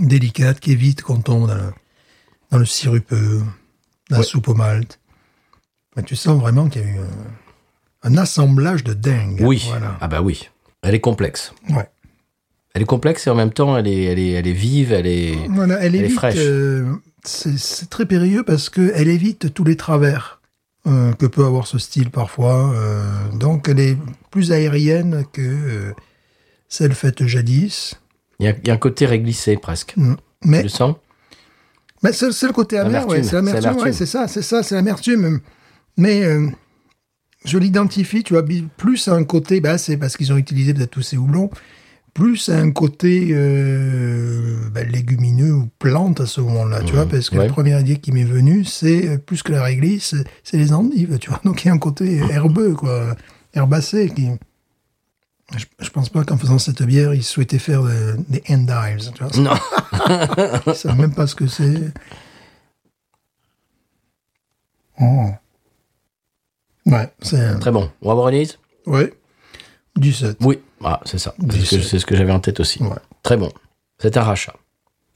délicate qui évite qu'on tombe dans le, dans le sirupeux, la Ouais. soupe au malt. Mais tu sens vraiment qu'il y a eu euh, un assemblage de dingue. Oui. Voilà. Ah bah oui. Elle est complexe. Ouais. Elle est complexe et en même temps, elle est, elle est, elle est vive, elle est... Voilà, elle, Elle est évite. fraîche. euh, c'est très périlleux parce que elle évite tous les travers euh, que peut avoir ce style parfois. euh, donc, elle est plus aérienne que celle faite jadis. Il y a, il y a un côté réglissé presque. Mm. Tu Mais, le sens? Mais c'est c'est le côté amer, ouais, c'est c'est l'amertume, l'amertume. ouais, c'est ça, c'est ça, c'est l'amertume. Mais euh, je l'identifie, tu vois, plus à un côté, bah, c'est parce qu'ils ont utilisé peut-être tous ces houblons, plus à un côté euh, bah, légumineux ou plante à ce moment-là, tu vois, parce que ouais. la première idée qui m'est venue, c'est euh, plus que la réglisse, c'est les endives, tu vois. Donc il y a un côté herbeux, quoi, herbacé qui. Je, je pense pas qu'en faisant cette bière, ils souhaitaient faire de- des endives, tu vois. Non. Ils savent même pas ce que c'est. Oh. Ouais, c'est. Très bon. On va voir Elise? Ouais. 17. Oui. Ah, c'est ça. C'est ce que, 17. c'est ce que j'avais en tête aussi. Ouais. Très bon. C'est un rachat.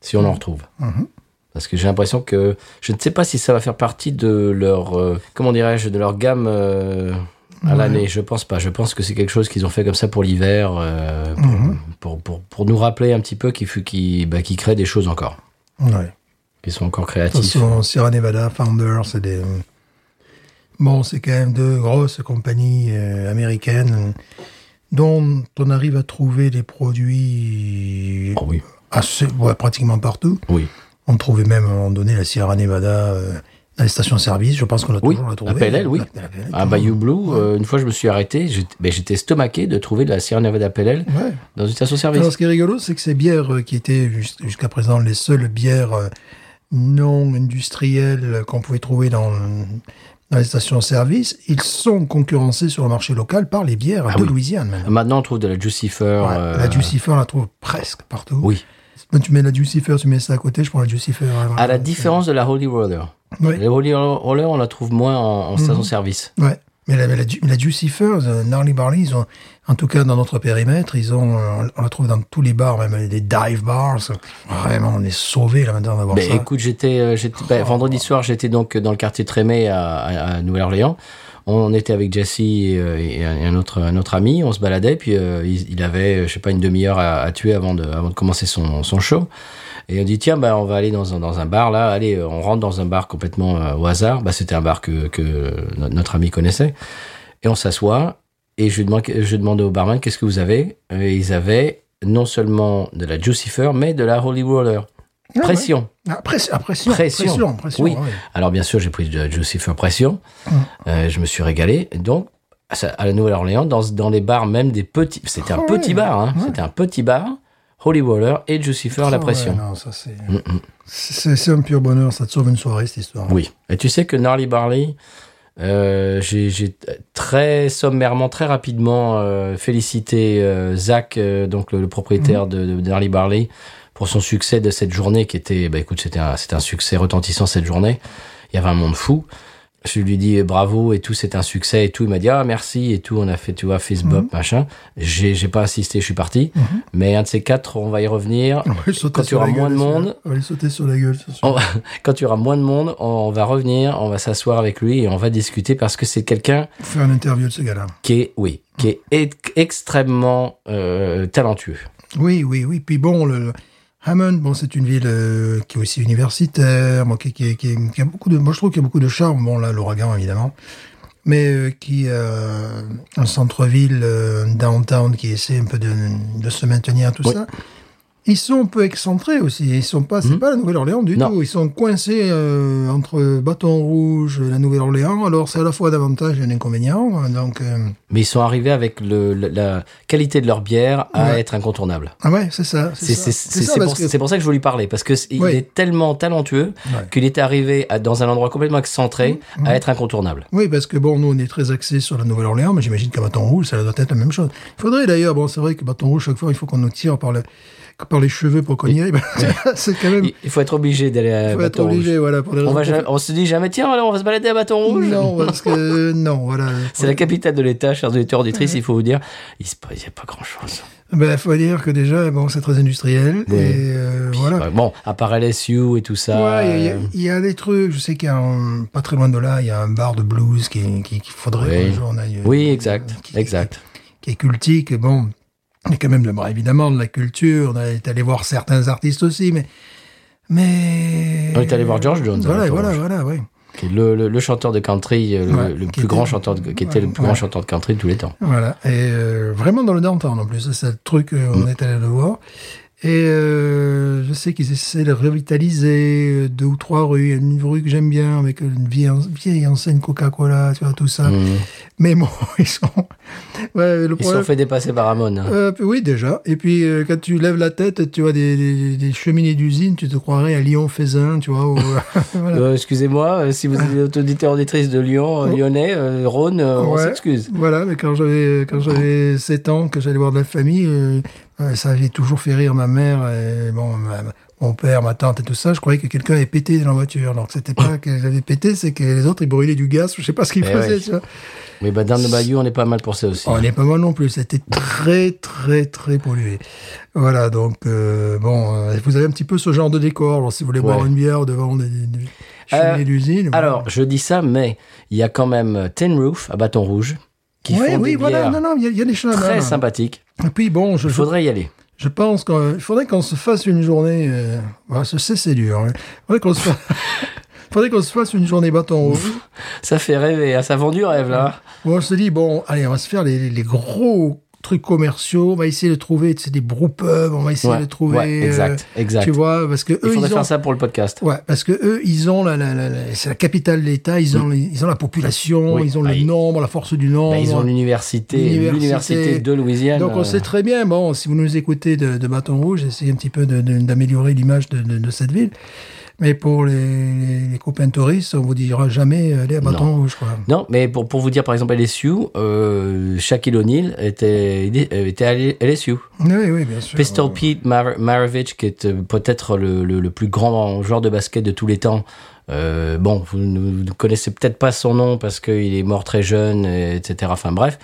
Si on en retrouve. Mhm. Parce que j'ai l'impression que je ne sais pas si ça va faire partie de leur euh, comment dirais-je de leur gamme euh, à Ouais. l'année. Je pense pas. Je pense que c'est quelque chose qu'ils ont fait comme ça pour l'hiver, euh, pour, Mhm. pour, pour, pour nous rappeler un petit peu qu'ils qu'ils bah, qu'ils créent des choses encore, Ouais. qu'ils sont encore créatifs. façon, Sierra Nevada, Founder, c'est des. Bon, c'est quand même deux grosses compagnies euh, américaines dont on arrive à trouver des produits Oh oui, assez, ouais, pratiquement partout. oui. On trouvait même à un moment donné la Sierra Nevada euh, les stations-service. Je pense qu'on l'a Oui, toujours trouvé. la PLL, oui. La- la PLL, À. Bayou Blue, euh, une fois je me suis arrêté, j'étais ben, j'étais estomaqué de trouver de la Sierra Nevada PLL Ouais. dans une station-service. Alors, ce qui est rigolo, c'est que ces bières euh, qui étaient jus- jusqu'à présent les seules bières euh, non industrielles qu'on pouvait trouver dans, dans les stations-service, ils sont concurrencés sur le marché local par les bières de Ah oui. Louisiane. maintenant. Maintenant on trouve de la Jucifer. Ouais, La Jucifer, on la trouve presque partout. Oui. Quand tu mets la Jucifer, tu mets ça à côté, je prends la Jucifer. À la différence de la Holy Roller. Ouais. La Holy Roller, on la trouve moins en, en Mhm. station-service. Ouais. Mais la, la, la Jucifer, euh, Gnarly Barley, ils ont, en tout cas dans notre périmètre, ils ont, euh, on la trouve dans tous les bars, même des dive bars. Vraiment, on est sauvés là maintenant d'avoir Ben, ça. écoute, j'étais, euh, ben, vendredi soir, j'étais donc dans le quartier Trémé à, à, à Nouvelle-Orléans. On était avec Jesse et, euh, et un autre, un autre ami, on se baladait, puis euh, il, avait, je sais pas, une demi-heure à, tuer avant de, avant de commencer son, son show. Et on dit tiens, bah, on va aller dans un, dans un bar là. Allez, euh, on rentre dans un bar complètement au hasard. Bah, c'était un bar que, que no- notre ami connaissait. Et on s'assoit. Et je demande, je demande au barman qu'est-ce que vous avez? Et ils avaient non seulement de la Jucifer, mais de la Holy Roller. Ah, Pression. Ah, pression, ah, pression, Pression. pression, pression, Oui. ouais. Alors bien sûr, j'ai pris de Jucifer Pression. Hum. Euh, je me suis régalé. Donc, à la Nouvelle-Orléans, dans, dans les bars même des petits... C'était un Ah petit bar, hein. C'était un petit bar. Holy Roller et Jucifer la pression. ouais, non, ça c'est, Mm, mm. c'est, un pur bonheur, ça te sauve une soirée, cette histoire. Oui. Et tu sais que Gnarly Barley, euh, j'ai très sommairement, très rapidement euh, félicité euh, Zach, donc le, le propriétaire de, de Gnarly Barley, pour son succès de cette journée qui était, bah écoute, c'était un, c'était un succès retentissant cette journée. Il y avait un monde fou. Je lui dis bravo et tout, c'est un succès et tout. Il m'a dit ah merci et tout. On a fait tu vois Facebook Mhm. machin. J'ai j'ai pas assisté, je suis parti. Mais un de ces quatre, on va y revenir. On va Quand tu auras moins de monde, On va lui sauter sur la gueule, on quand tu auras moins de monde, on va revenir, on va s'asseoir avec lui et on va discuter parce que c'est quelqu'un Faire une interview de ce gars-là. qui est, oui, qui est ex- extrêmement euh, talentueux. Oui, oui, oui. Puis bon, le- Hammond, bon, c'est une ville euh, qui est aussi universitaire, bon, qui, qui, qui, qui a beaucoup de, moi je trouve qu'il y a beaucoup de charme. Bon, là, l'ouragan évidemment, mais euh, qui euh, un centre-ville euh, downtown qui essaie un peu de, de se maintenir tout ça. Ils sont un peu excentrés aussi. Ils sont pas, c'est Mhm. pas la Nouvelle-Orléans du Non. tout. Ils sont coincés euh, entre Bâton Rouge et la Nouvelle-Orléans. Alors c'est à la fois un avantage et un inconvénient. Donc euh, Mais ils sont arrivés avec le, la, la qualité de leur bière à Ouais. être incontournable. ah ouais, c'est ça. C'est pour, que- c'est pour ça que je voulais lui parler, parce que c- il est tellement talentueux Ouais. qu'il est arrivé à- dans un endroit complètement excentré Mhm. à être incontournable. Oui, parce que bon, nous, on est très axés sur la Nouvelle-Orléans, mais j'imagine qu'à Bâton Rouge, ça doit être la même chose. Il faudrait d'ailleurs, bon, c'est vrai que Bâton Rouge, chaque fois, il faut qu'on nous tire par, le, par les cheveux pour qu'on y aille. c'est quand même, Il, il faut être obligé d'aller à il faut être Rouge. voilà, pour On, raisons va prof- jamais- on se dit jamais, tiens, alors on va se balader à Bâton Rouge. Non, parce que, non, voilà. C'est la capitale de l'État, chers auditeurs auditrices, il faut vous dire. Il n'y a pas grand-chose. Ben, faut dire que déjà, bon, c'est très industriel, Oui. et euh, voilà. Ouais, Bon, à part LSU et tout ça. Ouais, il y a- euh, il y, a des trucs, je sais qu'il y a un, pas très loin de là, il y a un bar de blues qui, qui, qu'il faudrait Oui. qu'un jour on aille. Oui, euh, exact, qui- exact. qui est cultique. Bon, il y a quand même bon, évidemment de la culture. On est allé voir certains artistes aussi, mais. mais On est allé voir George Jones, Voilà, voilà, voilà, oui. qui est le, le- le chanteur de country, euh, le, Ouais, le qui plus était- grand chanteur, de- qui était le plus Ouais. grand chanteur de country de tous les temps. Voilà. Et euh, vraiment dans le downtown en plus. C'est le truc, euh, on est allé le voir. Et euh, je sais qu'ils essaient de revitaliser euh, deux ou trois rues. Il y a une rue que j'aime bien avec une vieille, vieille enseigne Coca-Cola, tu vois, tout ça. Mhm. Mais bon, ils sont. Ouais, le Ils problème- sont fait dépasser par Ramon. hein. Euh, oui, déjà. Et puis, euh, quand tu lèves la tête, tu vois des, des, des cheminées d'usine, tu te croirais à Lyon-Faisin, tu vois. voilà. Euh, Excusez-moi, euh, si vous êtes auditeur auditrice de Lyon, Oh. Lyonnais, Rhône, euh, on Ouais. s'excuse. Voilà, mais quand j'avais quand j'avais 7 ans, que j'allais voir de la famille, ça avait toujours fait rire ma mère, et bon, ma- mon père, ma tante et tout ça. Je croyais que quelqu'un avait pété dans la voiture. Que c'était pas qu'ils avaient pété, c'est que les autres ils brûlaient du gaz. Je sais pas ce qu'ils Eh faisaient. ouais. Tu vois. Mais bah, dans le Bayou, on est pas mal pour ça aussi. On n'est pas mal non plus. C'était très, très, très pollué. Voilà, donc, euh, bon, euh, vous avez un petit peu ce genre de décor. Alors, si vous voulez boire une bière devant des, des Euh, cheminées d'usine. Alors, je dis ça, mais il y a quand même Ten Roof à Bâton Rouge qui Ouais, font oui, des voilà, non, non, il y, y a des choses. très là. sympathiques. Et puis, bon, je, Il faudrait y aller. je pense qu'il faudrait qu'on se fasse une journée. Euh, ce c'est, dur. Il faudrait qu'on se fasse. faudrait qu'on se fasse une journée bâton rouge. Ça fait rêver, hein, ça vend du rêve là. Où on se dit, bon, allez, on va se faire les, les gros trucs commerciaux. On va essayer de trouver tu sais, des brewpubs. On va essayer Ouais, de trouver. ouais, exact, euh, exact. Tu vois, parce que Il eux, faudrait ils ont. faire ça pour le podcast. Ouais, parce que eux, ils ont la, la, la, la- c'est la capitale de l'État. Ils ont, ils ont la population. Oui. Ils ont Bah, le ils- nombre, la force du nombre. Bah, ils ont l'université, L'université. de Louisiane. Donc on sait très bien, bon, si vous nous écoutez de, de Bâton Rouge, essayez un petit peu d'améliorer l'image de, de- de cette ville. Mais pour les, les, les copains touristes, on vous dira jamais euh, allez à Bâton. Rouge. Quoi. Non, mais pour, pour vous dire, par exemple, LSU, euh, Shaquille O'Neal était, était à LSU. Oui, oui, bien sûr. Pistol Pete Mar- Maravich, qui est euh, peut-être le, le, le plus grand joueur de basket de tous les temps. Euh, bon, vous ne connaissez peut-être pas son nom parce qu'il est mort très jeune, et- etc. Enfin bref.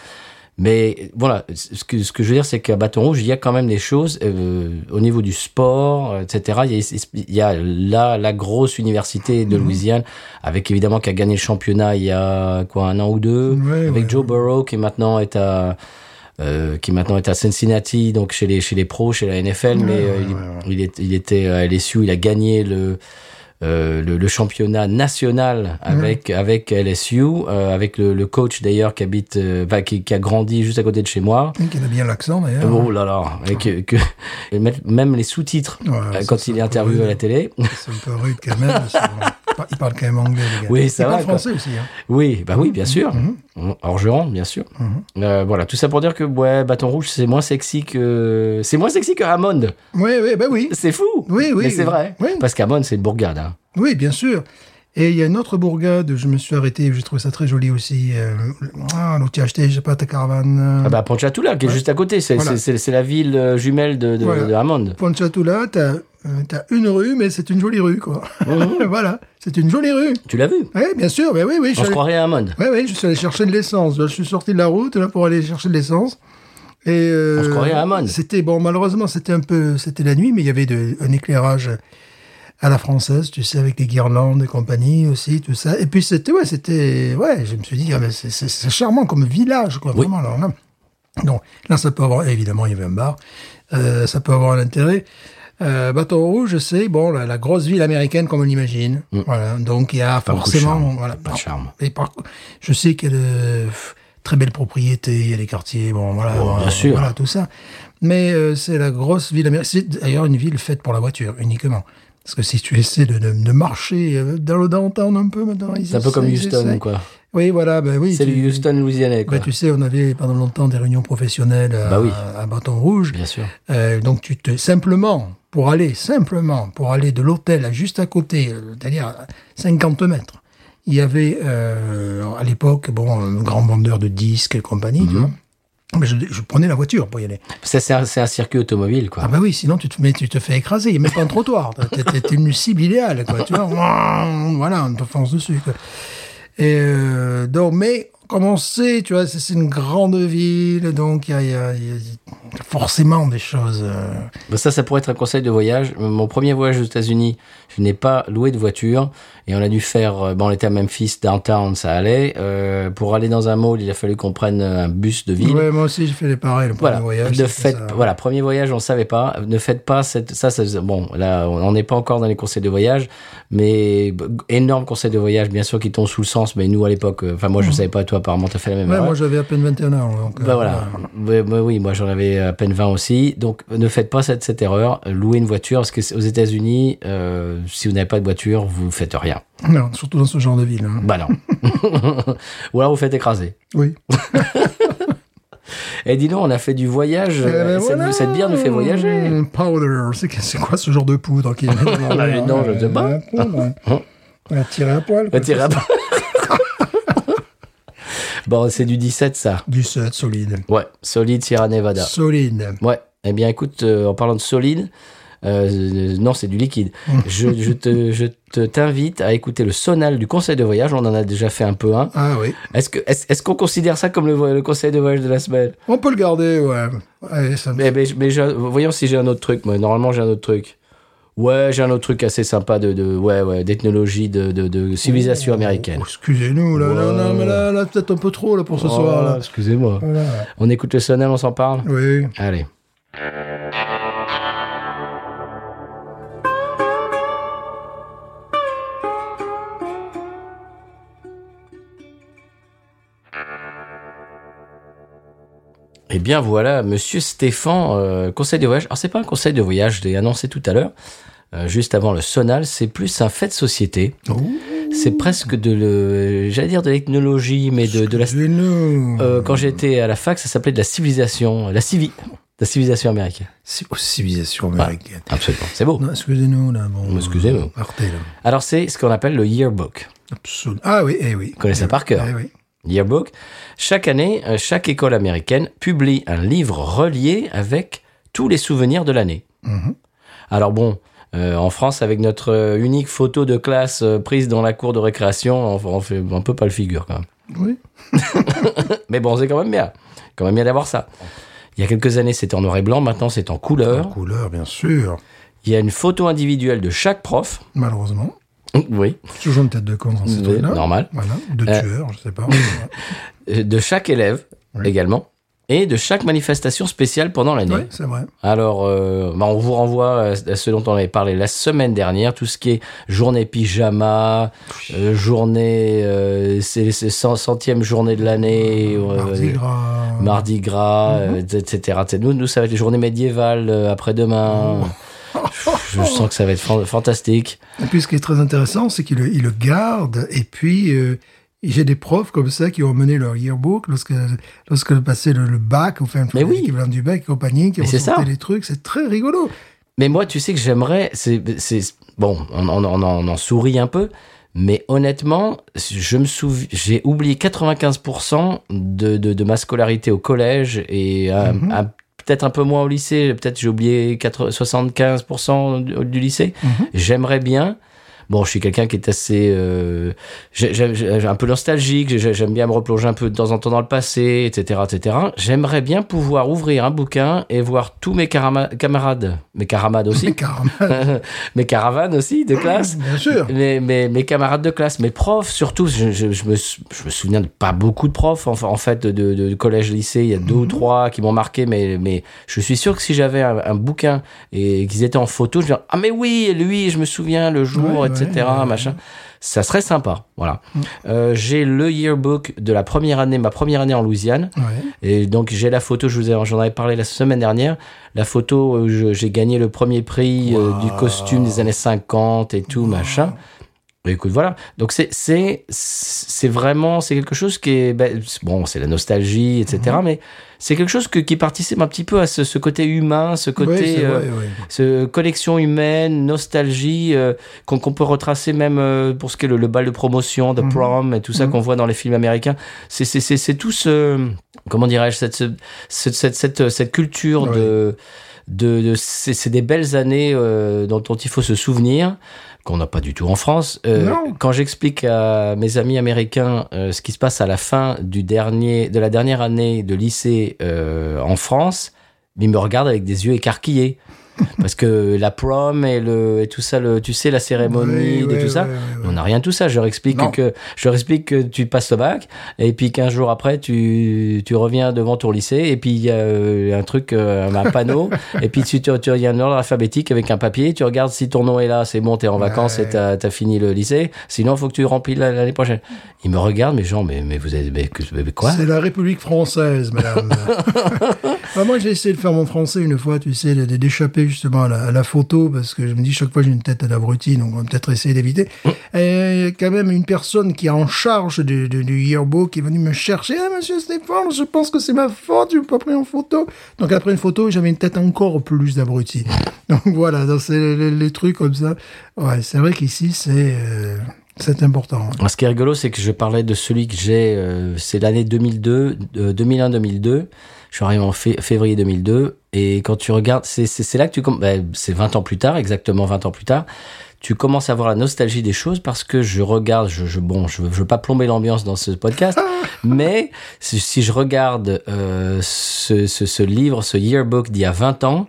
Mais voilà, ce que, ce que je veux dire, c'est qu'à Bâton Rouge, il y a quand même des choses euh, au niveau du sport, euh, etc. Il y a, il y a là la grosse université de Louisiane, avec évidemment qui a gagné le championnat il y a quoi un an ou deux, Ouais, avec ouais. Joe Burrow qui maintenant est à euh, qui maintenant est à Cincinnati, donc chez les chez les pros, chez la NFL, mais euh, il, il, est- il était à LSU, il a gagné le euh, le, le championnat national avec avec LSU, euh, avec le, le coach d'ailleurs qui habite, euh, qui, qui a grandi juste à côté de chez moi. Qui a bien l'accent d'ailleurs. Oh là là, et que, que et même les sous-titres Ouais, euh, quand il est interviewé à la télé. C'est un peu rude quand même. parce que, bon, il parle- il parle quand même anglais, les gars. Oui, ça il va, français aussi. Hein. Oui, bah oui, bien sûr. Orgeron, bien sûr. Euh, voilà, tout ça pour dire que ouais, Bâton Rouge, c'est moins sexy que c'est moins sexy que Hammond. Oui, oui, ben oui. C'est fou. Oui, oui, Mais c'est vrai. Oui. Parce qu'Hammond, c'est une bourgade. Hein. Oui, bien sûr. Et il y a une autre bourgade, je me suis arrêté, j'ai trouvé ça très joli aussi. Euh, ah, l'autre, tu as acheté, je sais pas, ta caravane. euh, Ah bah Ponchatula, qui est juste à côté. C'est Voilà. la ville euh, jumelle de, de, Voilà. de Hammond. Pontchatula, t'as euh, t'as une rue, mais c'est une jolie rue, quoi. voilà, c'est une jolie rue. Tu l'as vu Oui, bien sûr, ben oui, oui. je On se allé- croirait à. Ouais, ouais, je suis allé chercher de l'essence. Je suis sorti de la route là pour aller chercher de l'essence. Et euh, On se croirait à. C'était bon, malheureusement, c'était un peu, c'était la nuit, mais il y avait de, un éclairage à la française, tu sais, avec des guirlandes et compagnie aussi, tout ça. Et puis c'était, ouais, c'était, ouais, je me suis dit, ah, c'est- charmant comme village, quoi, Oui. vraiment. Alors là, donc là, ça peut avoir, évidemment, il y avait un bar, euh, ça peut avoir un intérêt. Euh, Bateau Rouge, c'est bon, la, la grosse ville américaine comme on l'imagine. Voilà, donc il y a Mm. Pas beaucoup de forcément, charme. voilà, Pas de charme. et par, je sais qu'il y a de très belles propriétés, il y a des quartiers, bon, voilà, Oh, bien sûr. voilà, tout ça. Mais euh, c'est la grosse ville américaine. C'est d'ailleurs une ville faite pour la voiture uniquement. Parce que si tu essaies de, de, de marcher euh, dans le downtown un peu maintenant, C'est un peu comme Houston, quoi. Oui, voilà, ben oui. C'est le Houston louisianais, quoi. ben, tu sais, on avait pendant longtemps des réunions professionnelles à, Bah oui. à Bâton Rouge. Bien sûr. Euh, donc tu te simplement pour aller simplement pour aller de l'hôtel à juste à côté, c'est-à-dire à 50 mètres. Il y avait euh, à l'époque bon un grand vendeur de disques et compagnie. Mhm. tu vois. Mais je, je prenais la voiture pour y aller. C'est un, circuit automobile, quoi. Ah bah oui, sinon tu te, mais tu te fais écraser. Il n'y a même pas un trottoir. T'es- une cible idéale, quoi. Tu vois, voilà, on te fonce dessus. Quoi. Et euh, donc, mais comme on sait, tu vois, c'est une grande ville, donc il y y y a forcément des choses. euh, Bah, ça, ça pourrait être un conseil de voyage. Mon premier voyage aux États-Unis, je n'ai pas loué de voiture et on a dû faire. euh, Bon, on était à Memphis, downtown, ça allait. Euh, pour aller dans un mall, il a fallu qu'on prenne un bus de ville. Ouais, moi aussi, j'ai fait les pareils. Le premier Voilà, voyage. ça. voilà, premier voyage, on savait pas. Ne faites pas cette, ça, ça, bon, là, on n'est pas encore dans les conseils de voyage, mais énorme conseil de voyage, bien sûr, qui tombe sous le sens, mais nous, à l'époque, euh, enfin, moi, je savais pas, toi, apparemment, t'as fait la même Mmh. Ouais, moi, j'avais à peine 21 ans. Donc, euh, Bah voilà. Ouais, bah oui, moi j'en avais à peine 20 aussi. Donc ne faites pas cette, cette erreur. Louez une voiture parce que aux États-Unis, euh, si vous n'avez pas de voiture, vous faites rien. Non, surtout dans ce genre de ville. hein. Bah non. Ou alors vous faites écraser. Oui. Et dis donc, on a fait du voyage. Eh ben cette, voilà. cette bière nous fait voyager. Powder. C'est quoi ce genre de poudre qui Bah, non, je sais pas. On a tiré à poil. On tire à bas. bon, c'est du 17 ça. Du 7, solide. Ouais, solide Sierra Nevada. Solide. Ouais. Eh bien, écoute, euh, en parlant de solide, euh, non, c'est du liquide. je, je te, je te t'invite à écouter le sonal du conseil de voyage. On en a déjà fait un peu un. Ah oui. Est-ce que, est-ce, est-ce qu'on considère ça comme le, conseil de voyage de la semaine? On peut le garder, ouais. Ouais, ça me- Mais, mais, mais j'ai- voyons si j'ai un autre truc. Moi, normalement, j'ai un autre truc. Ouais, j'ai un autre truc assez sympa de, de ouais, ouais, d'ethnologie de, de, de civilisation américaine. Oh, Excusez-nous, là, là, là, mais là, là, peut-être un peu trop, là, pour ce soir, là. Oh, excusez-moi. Voilà. On écoute le sonal, on s'en parle? Oui. Allez. Eh bien voilà, Monsieur Stéphane, euh, conseil de voyage. Alors c'est pas un conseil de voyage, je l'ai annoncé tout à l'heure, euh, juste avant le Sonal. C'est plus un fait de société. Oh, C'est presque de le, j'allais dire de l'ethnologie, mais de, de la. Euh, quand j'étais à la fac, ça s'appelait de la civilisation, la civi, la civilisation américaine. C'est aux civilisations américaines. Absolument, c'est beau. Non, excusez-nous, là. Bon, Excusez-nous. Alors c'est ce qu'on appelle le yearbook. Absolument. Ah oui, eh oui. Vous connaissez ça par cœur. Eh oui. Yearbook. Chaque année, euh, chaque école américaine publie un livre relié avec tous les souvenirs de l'année. Mhm. Alors bon, euh, en France, avec notre euh, unique photo de classe euh, prise dans la cour de récréation, on, on fait un peu pas le figure quand même. Oui. Mais bon, c'est quand même bien. Quand même bien d'avoir ça. Il y a quelques années, c'était en noir et blanc. Maintenant, c'est en En couleur. couleur, bien sûr. Il y a une photo individuelle de chaque prof. Malheureusement. Oui, Toujours une tête de con dans ce Oui, truc-là. normal. Voilà. De Euh, tueur, je sais pas. Euh, de chaque élève Oui. également. Et de chaque manifestation spéciale pendant l'année. oui, c'est vrai. Alors, euh, bah, on vous renvoie à ce dont on avait parlé la semaine dernière, tout ce qui est journée pyjama, euh, journée, euh, c'est c'est cent- centième journée de l'année, Mardi gras. Mardi Gras, euh, etc. etc. Nous, nous, ça va être les journées médiévales après-demain. Je sens que ça va être fan- fantastique. Et puis, ce qui est très intéressant, c'est qu'il le, garde. Et puis, euh, j'ai des profs comme ça qui ont mené leur yearbook lorsque, lorsque passait le, le bac, enfin, Mais oui. l'équivalent du bac et compagnie, qui ressortaient ça. les trucs. C'est très rigolo. Mais moi, tu sais que j'aimerais, c'est, bon, on, on, on en, on en sourit un peu, mais honnêtement, je me souviens, j'ai oublié 95% de, de, de ma scolarité au collège et un- peut-être un peu moins au lycée, peut-être j'ai oublié 80 75% du, du lycée. Mhm. J'aimerais bien. Bon, je suis quelqu'un qui est assez, euh, j'ai- un peu nostalgique. j'ai- J'aime bien me replonger un peu de temps en temps dans le passé, etc., etc. J'aimerais bien pouvoir ouvrir un bouquin et voir tous mes camarades, mes camarades aussi, Mais carrément. mes caravanes aussi de classe, Bien sûr. mes, mes, mes camarades de classe, mes profs surtout. Je, je, je me, sou- je me souviens de pas beaucoup de profs en, en fait de, de, de collège, lycée. Il y a deux ou trois qui m'ont marqué, mais, mais je suis sûr que si j'avais un, un bouquin et qu'ils étaient en photo, je dirais ah mais oui, lui, je me souviens le jour, Ouais, etc. ouais, machin. Ça serait sympa, voilà. Euh, j'ai le yearbook de la première année, ma première année en Louisiane. Ouais. Et donc j'ai la photo, je vous ai, j'en avais parlé la semaine dernière, la photo où je- j'ai gagné le premier prix euh, du costume des années 50 et tout machin. Et Écoute, voilà. Donc c'est c'est c'est vraiment c'est quelque chose qui est ben, bon, c'est la nostalgie, etc. Mais c'est quelque chose que, qui participe un petit peu à ce, ce côté humain, ce côté euh, vrai, ouais. ce connexion humaine, nostalgie, euh, qu'on peut retracer même euh, pour ce qui est le, le bal de promotion, Mhm. de prom et tout ça qu'on voit dans les films américains. C'est c'est c'est tout ce comment dirais-je cette ce- cette cette cette, cette culture de de, de c'est c'est des belles années euh, dont, dont il faut se souvenir qu'on n'a pas du tout en France. Euh, quand j'explique à mes amis américains euh, ce qui se passe à la fin du dernier de la dernière année de lycée euh, en France, ils me regardent avec des yeux écarquillés. Parce que la prom et, le, et tout ça, le, tu sais, la cérémonie, de ouais, tout ça, on n'a rien de tout ça. Je leur explique Non. que je leur explique que tu passes le bac et puis 15 jours après tu, tu reviens devant ton lycée et puis il y a euh, un truc euh, un panneau et puis tu tu tu- il y a un ordre alphabétique avec un papier, tu regardes si ton nom est là, c'est bon, t'es en vacances et t'as as fini le lycée. Sinon, faut que tu remplis la- l'année prochaine. Ils me regardent, mais genre, mais, mais vous avez mais, mais quoi? C'est la République française, madame. Bah, moi, j'ai essayé de faire mon français une fois, tu sais, d'échapper justement à la, à la photo, parce que je me dis chaque fois j'ai une tête d'abruti, donc on va peut-être essayer d'éviter. Et y a quand même une personne qui est en charge du, du, du yearbook qui est venue me chercher. Ah, monsieur Stéphane, je pense que c'est ma faute, je n'ai pas pris en photo. Donc après une photo, j'avais une tête encore plus d'abruti. Donc voilà, c'est les, les trucs comme ça. Ouais, c'est vrai qu'ici, c'est euh, c'est important. Ce qui est rigolo, c'est que je parlais de celui que j'ai, euh, c'est l'année 2002, euh, 2001-2002. Je suis arrivé en fé- février 2002. Et quand tu regardes, c'est c'est- c'est là que tu... com- ben, c'est 20 ans plus tard, exactement 20 ans plus tard. Tu commences à avoir la nostalgie des choses parce que je regarde, je, je bon, je veux, je veux pas plomber l'ambiance dans ce podcast, mais si, si je regarde euh, ce, ce, ce livre, ce yearbook d'il y a 20 ans,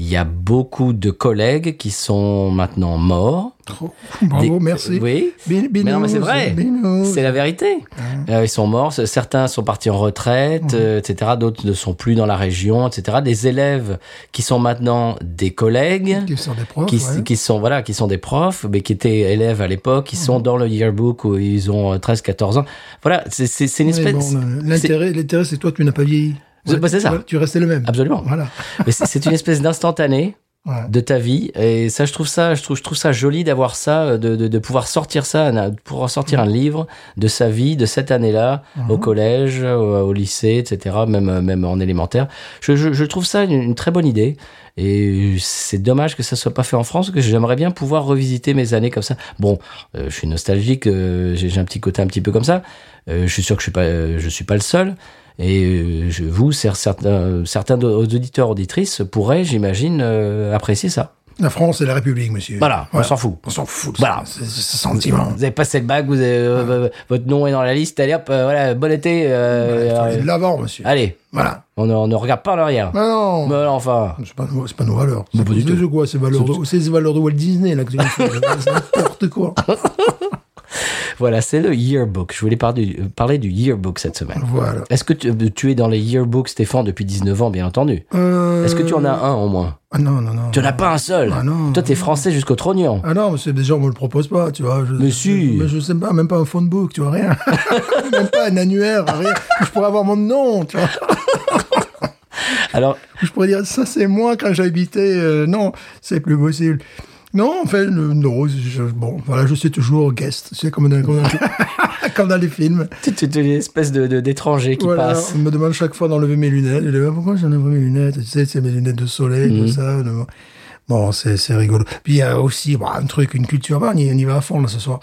il y a beaucoup de collègues qui sont maintenant morts. Oh, bravo, Des- merci. Oui. Bin- Mais non, mais c'est binous, vrai. binous. C'est la vérité. Euh, ils sont morts. Certains sont partis en retraite, euh, etc. D'autres ne sont plus dans la région, etc. Des élèves qui sont maintenant des collègues, Qui sont des profs, qui, ouais. qui sont voilà, qui sont des profs, mais qui étaient élèves à l'époque, qui sont dans le yearbook où ils ont 13-14 ans. Voilà, c'est une espèce. bon, l'intérêt, c'est toi, tu n'as pas vieilli. C'est- bah, c'est ça. Tu restais le même. Absolument. Voilà. C'est une espèce d'instantané Ouais. de ta vie et ça je trouve ça je trouve je trouve ça joli d'avoir ça de, de, de pouvoir sortir ça de pouvoir sortir un livre de sa vie de cette année-là au collège au, au lycée etc même même en élémentaire je, je, je trouve ça une, une très bonne idée et c'est dommage que ça soit pas fait en France que j'aimerais bien pouvoir revisiter mes années comme ça bon euh, je suis nostalgique euh, j'ai un petit côté un petit peu comme ça Euh, je suis sûr que je suis pas euh, je suis pas le seul et euh, je, vous, cer- certains, certains auditeurs, auditrices pourraient, j'imagine, euh, apprécier ça. La France et la République, monsieur. Voilà, on s'en fout. On s'en fout. de Voilà. ce sentiment. Vous avez passé le bac, vous avez, euh, votre nom est dans la liste, allez hop, euh, voilà, bon été. euh, euh, de l'avant, monsieur. allez, Voilà. on ne, on ne regarde pas en arrière. Ah non. Mais alors, enfin, C'est pas, pas nos valeurs. Du C'est quoi ces valeurs de, C'est ces valeurs de Walt Disney, là, que tu n'importe quoi. voilà, c'est le yearbook. Je voulais parler du, parler du yearbook cette semaine. Voilà. Est-ce que tu, tu es dans les yearbooks, Stéphane, depuis 19 ans, bien entendu? Euh... Est-ce que tu en as un au moins? Ah non, non, non. Tu n'en as pas un seul? Ah non. Toi, t'es français jusqu'au trognon. Ah non, mais déjà, on me le propose pas, tu vois. Je, Mais si. Mais je sais pas, même pas un phone book, tu vois, rien. même pas un annuaire, rien. Je pourrais avoir mon nom, tu vois. Alors, Je pourrais dire, ça c'est moi quand j'habitais. euh, non, c'est plus possible. Non, en fait, le- non, je- bon, voilà, je suis toujours guest. C'est comme dans, comme dans, comme dans les films. es une espèce de- d'étranger qui Voilà, passe. on me demande chaque fois d'enlever mes lunettes. Je dis, Ah, pourquoi j'enlève mes lunettes? Tu sais, c'est mes lunettes de soleil, Mhm. tout ça. de- Bon, c'est rigolo. Puis il y a aussi bon, un truc, une culture. Bah, on, y, on y va à fond là ce soir.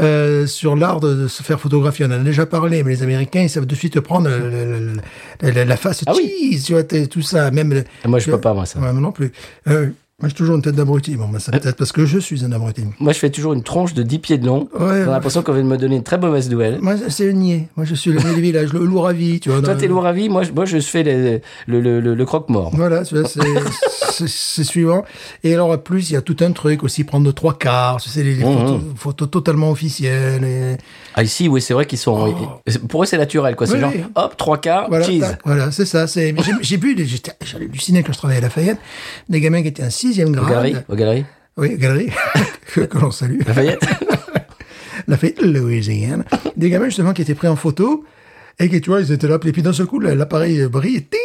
Euh, sur l'art de, de se faire photographier, on en a déjà parlé, mais les Américains, ils savent de suite prendre le- le- la face Ah oui. tu vois, tout ça. Même Moi, je peux pas, moi, ça. Ouais, moi non plus. Euh, moi, j'ai toujours une tête d'abruti. Bon, bah, c'est peut-être parce que je suis un abruti. Moi, je fais toujours une tronche de 10 pieds de long. Ouais, J'ai l'impression qu'on vient de me donner une très mauvaise nouvelle. Moi, c'est le niais. Moi, je suis le du village, le loup ravi, tu vois. Toi, t'es lourd à vie. Moi, je, moi, je fais les- le, le, le, le croque-mort. Voilà, c'est- c'est c'est suivant. Et alors, en plus, il y a tout un truc aussi, prendre trois quarts, sais, les, les Mmh, photos, photos totalement officielles. Et... Ah, ici, oui, c'est vrai qu'ils sont. Pour eux, c'est naturel, quoi. C'est Oh. Oui, genre, oui. hop, trois quarts, Voilà, cheese. voilà, c'est ça. c'est- J'ai vu, j'avais halluciné quand je travaillais à Lafayette, des gamins qui étaient en sixième Aux grade. galeries, aux galeries. Oui, galerie, que, que l'on salue. Lafayette. Lafayette, Louisiane. Des gamins, justement, qui étaient pris en photo et qui, tu vois, ils étaient là, puis d'un seul coup, l'appareil brille, et ting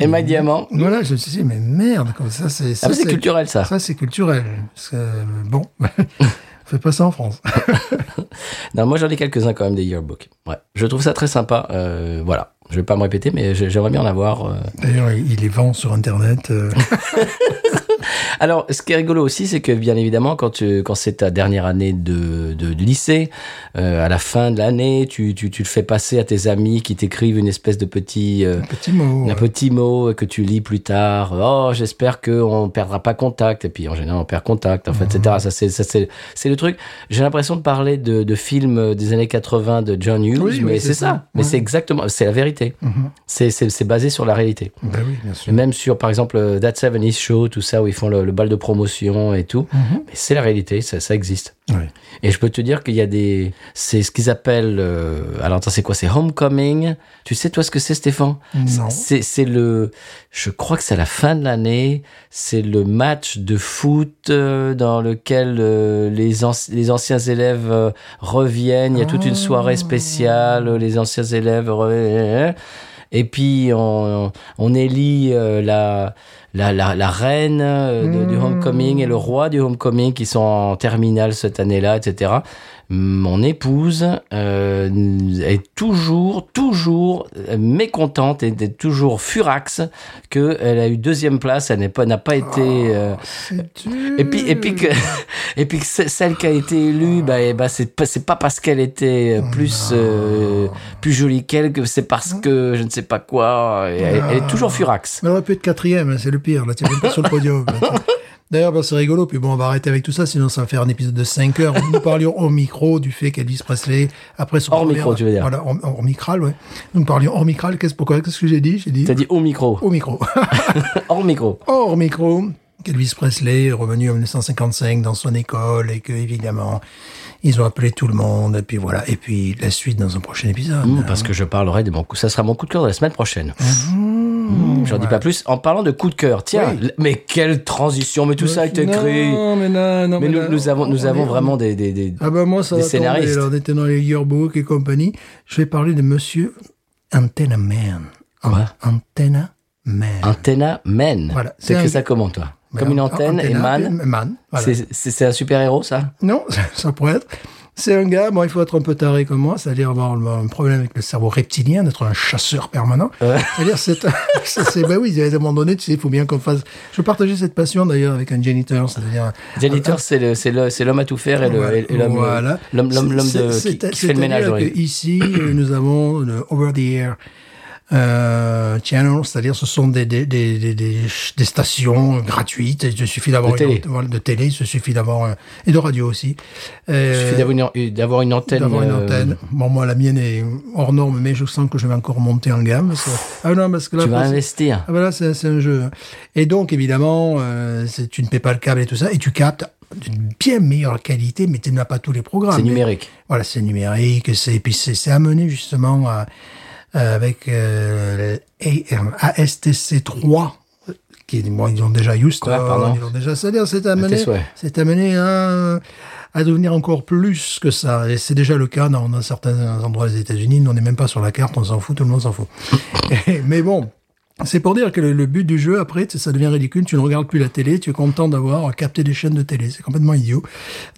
Et Mike Diamant. Voilà, je me suis dit, mais merde, comme ça, c'est. Ah, c'est culturel, ça. Ça, c'est culturel. Parce que, bon, on fait pas ça en France. Non, moi, j'en ai quelques-uns quand même des yearbooks. Ouais. Je trouve ça très sympa. Euh, voilà. Je vais pas me répéter, mais j'ai- j'aimerais bien en avoir. euh. D'ailleurs, il les vend sur Internet. Alors, ce qui est rigolo aussi, c'est que bien évidemment, quand, tu, quand c'est ta dernière année de, de, de lycée, euh, à la fin de l'année, tu, tu, tu le fais passer à tes amis qui t'écrivent une espèce de petit, euh, petit mot. un ouais. petit mot que tu lis plus tard. Oh, j'espère qu'on perdra pas contact. Et puis en général, on perd contact, en fait, etc. Ça, c'est, ça, c'est, c'est le truc. J'ai l'impression de parler de, de films des années 80 de John Hughes, Oui, oui, mais c'est c'est ça. ça. Mais Ouais. c'est exactement, c'est la vérité. Mhm. C'est, c'est, c'est basé sur la réalité. Ben oui, bien Et sûr. même sur, par exemple, euh, That 70 Show, tout ça, où ils font le, le bal de promotion et tout. Mhm. Mais c'est la réalité, ça, ça existe. Et je peux te dire qu'il y a des... C'est ce qu'ils appellent... euh, alors, attends, c'est quoi? C'est Homecoming. Tu sais, toi, ce que c'est, Stéphane? Non. C'est le... Je crois que c'est à la fin de l'année. C'est le match de foot euh, dans lequel euh, les, anci- les anciens élèves euh, reviennent. Il y a toute une soirée spéciale. Les anciens élèves... Et puis, on, on élit la, la, la, la reine euh, du homecoming et le roi du homecoming qui sont en terminale cette année-là, etc. Mon épouse euh, est toujours, toujours mécontente et est toujours furax qu'elle a eu deuxième place, elle pas, n'a pas été... euh, C'est dur. et puis, et puis que, et puis que ce- celle qui a été élue, bah, eh ben, c'est pas, c'est pas parce qu'elle était plus, euh, plus jolie qu'elle que c'est parce que je ne sais pas quoi. Et Elle, elle est toujours furax. Mais elle aurait pu être quatrième, hein, c'est le pire. Là, tu même pas sur le podium. là. D'ailleurs, bah, c'est rigolo. Puis bon, on va arrêter avec tout ça, sinon ça va faire un épisode de 5 heures. Nous parlions au micro du fait qu'Elvis Presley, après son Hors micro, tu veux dire. Voilà, hors, hors micral, ouais. Nous parlions hors micral. Qu'est-ce pourquoi Qu'est-ce que j'ai dit? J'ai dit T'as dit au micro. au micro. Hors micro. hors micro. Qu'Elvis Presley est revenu en 1955 dans son école et que évidemment ils ont appelé tout le monde et puis voilà et puis la suite dans un prochain épisode. Mmh, parce que je parlerai de mon coup. Ça sera mon coup de cœur de la semaine prochaine. Mmh, J'en dis pas plus. En parlant de coup de cœur, tiens, Oui. mais quelle transition, mais tout ça a été écrit. Non, mais non, non, Mais nous, là, nous avons, nous on avons est- vraiment des, des, des- Ah ben moi ça des scénaristes. là, on était dans les yearbooks et compagnie. Je vais parler de monsieur Antenna Man. An- Quoi? Antenna Man. Antenna Man. Voilà. C'est que un- ça comment, toi? Comme une an- antenne et man. Man. voilà. C'est- un super-héros, ça? Non, ça pourrait être. C'est un gars, bon, il faut être un peu taré comme moi, c'est-à-dire avoir un problème avec le cerveau reptilien, d'être un chasseur permanent. C'est-à-dire, c'est, ben oui, à un moment donné, tu sais, il faut bien qu'on fasse. Je partageais cette passion d'ailleurs avec un janitor, c'est-à-dire. Janitor, c'est le- c'est le- c'est l'homme à tout faire et le- l'homme Voilà. l'homme- l'homme- qui, qui fait le ménage. que Ici, euh, nous avons le over the air euh, channel, c'est-à-dire ce sont des, des, des, des, des, stations gratuites. Il suffit d'avoir De une télé. voilà, de télé, il suffit d'avoir un- et de radio aussi. Il Euh, suffit d'avoir une, d'avoir une antenne. d'avoir une euh, antenne. Bon, moi, la mienne est hors norme, mais je sens que je vais encore monter en gamme. Ah non, parce que là, Tu vas investir. ah, voilà, c'est c'est un jeu. Et donc, évidemment, euh, c'est- tu ne paies pas le câble et tout ça, et tu captes d'une bien meilleure qualité, mais tu n'as pas tous les programmes. C'est Mais- numérique. Voilà, c'est numérique, c'est et puis c'est c'est amené justement à- euh, avec euh, le ASTC 3 qui bon, ils ont déjà Houston, Quoi, pardon ils ont déjà c'est-à-dire c'est amené c'est amené à à devenir encore plus que ça. Et c'est déjà le cas dans, dans certains endroits des États-Unis, on n'est même pas sur la carte, on s'en fout, tout le monde s'en fout. Et- mais bon, c'est pour dire que le, le but du jeu, après, ça devient ridicule. Tu ne regardes plus la télé, tu es content d'avoir capté des chaînes de télé. C'est complètement idiot.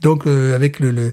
Donc, euh, avec le, le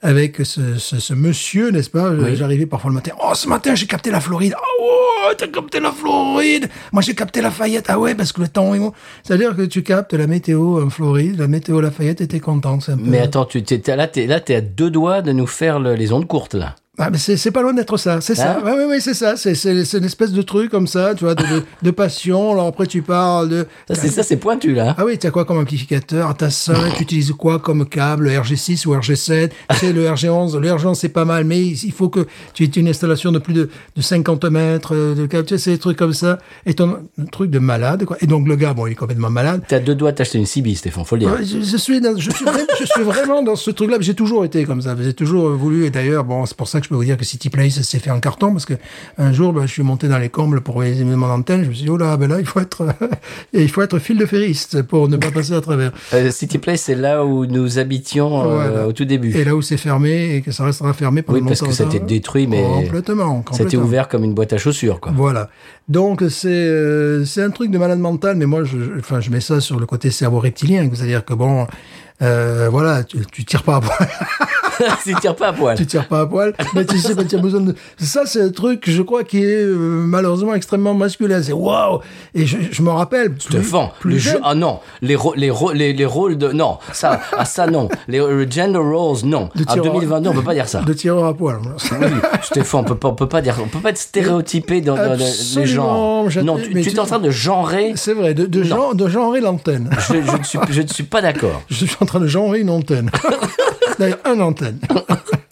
avec ce, ce, ce monsieur, n'est-ce pas Oui. J'arrivais parfois le matin. Oh, ce matin, j'ai capté la Floride. Oh, ouais, t'as capté la Floride. Moi, j'ai capté Lafayette. Ah ouais, parce que le temps est bon. C'est-à-dire que tu captes la météo en Floride, la météo Lafayette, et t'es content. Un peu- Mais attends, tu t'es, t'es- là, t'es, là, t'es à deux doigts de nous faire le- les ondes courtes, là. Ah, mais c'est c'est pas loin d'être ça, c'est ça. Hein Ouais, ouais, c'est ça. C'est c'est c'est une espèce de truc comme ça, tu vois, de, de, de passion. Alors après, tu parles de. Ça, c'est, ça, c'est pointu, là. Ah oui, tu as quoi comme amplificateur? T'as ça, tu utilises quoi comme câble? RG6 ou RG7 Tu sais, le RG11, le RG11 c'est pas mal, mais il faut que tu aies une installation de plus de, de 50 mètres euh, de câble, tu sais, c'est des trucs comme ça. Et ton un truc de malade, quoi. Et donc le gars, bon, il est complètement malade. T'es à deux doigts de t'acheter une CB, Stéphane, faut le dire. Ouais, je, je suis, dans- je, suis vraiment, je suis vraiment dans ce truc-là. J'ai toujours été comme ça. J'ai toujours voulu. Et d'ailleurs, bon, c'est pour ça que je peux vous dire que City Place s'est fait en carton parce que un jour, ben, je suis monté dans les combles pour réaliser mon antenne. Je me suis dit, oh là, ben là, il faut être, et il faut être fil de ferriste pour ne pas passer à travers. Euh, City Place, c'est là où nous habitions euh, Voilà. au tout début. Et là où c'est fermé et que ça restera fermé pendant Oui, parce que longtemps. ça a été détruit, mais complètement, complètement. C'était ouvert comme une boîte à chaussures, quoi. Voilà. Donc c'est euh, c'est un truc de malade mental, mais moi je, je- enfin je mets ça sur le côté cerveau reptilien, c'est-à-dire que bon, euh, voilà, tu, tu tires pas à poil, tu tires pas à poil. tu tires pas à poil, mais tu sais tu as besoin de ça c'est un truc je crois qui est euh, malheureusement extrêmement masculin. C'est waouh et je, je me rappelle plus, Stéphane, plus le jeu, ah non, les, les, les, les rôles de, non, ça, ah ça non, les euh, gender roles, non. De En tireur- 2022, on peut pas dire ça. de tireur à poil. Oui, Stéphane, on peut pas, on peut pas dire, on peut pas être stéréotypé dans, dans- les genres. Non, tu, tu tu- es en train de genrer. C'est vrai, de, de, Non. genre, de genrer l'antenne. Je, je, ne suis, je ne suis pas d'accord. Je suis en train de genrer une antenne. D'ailleurs, une antenne.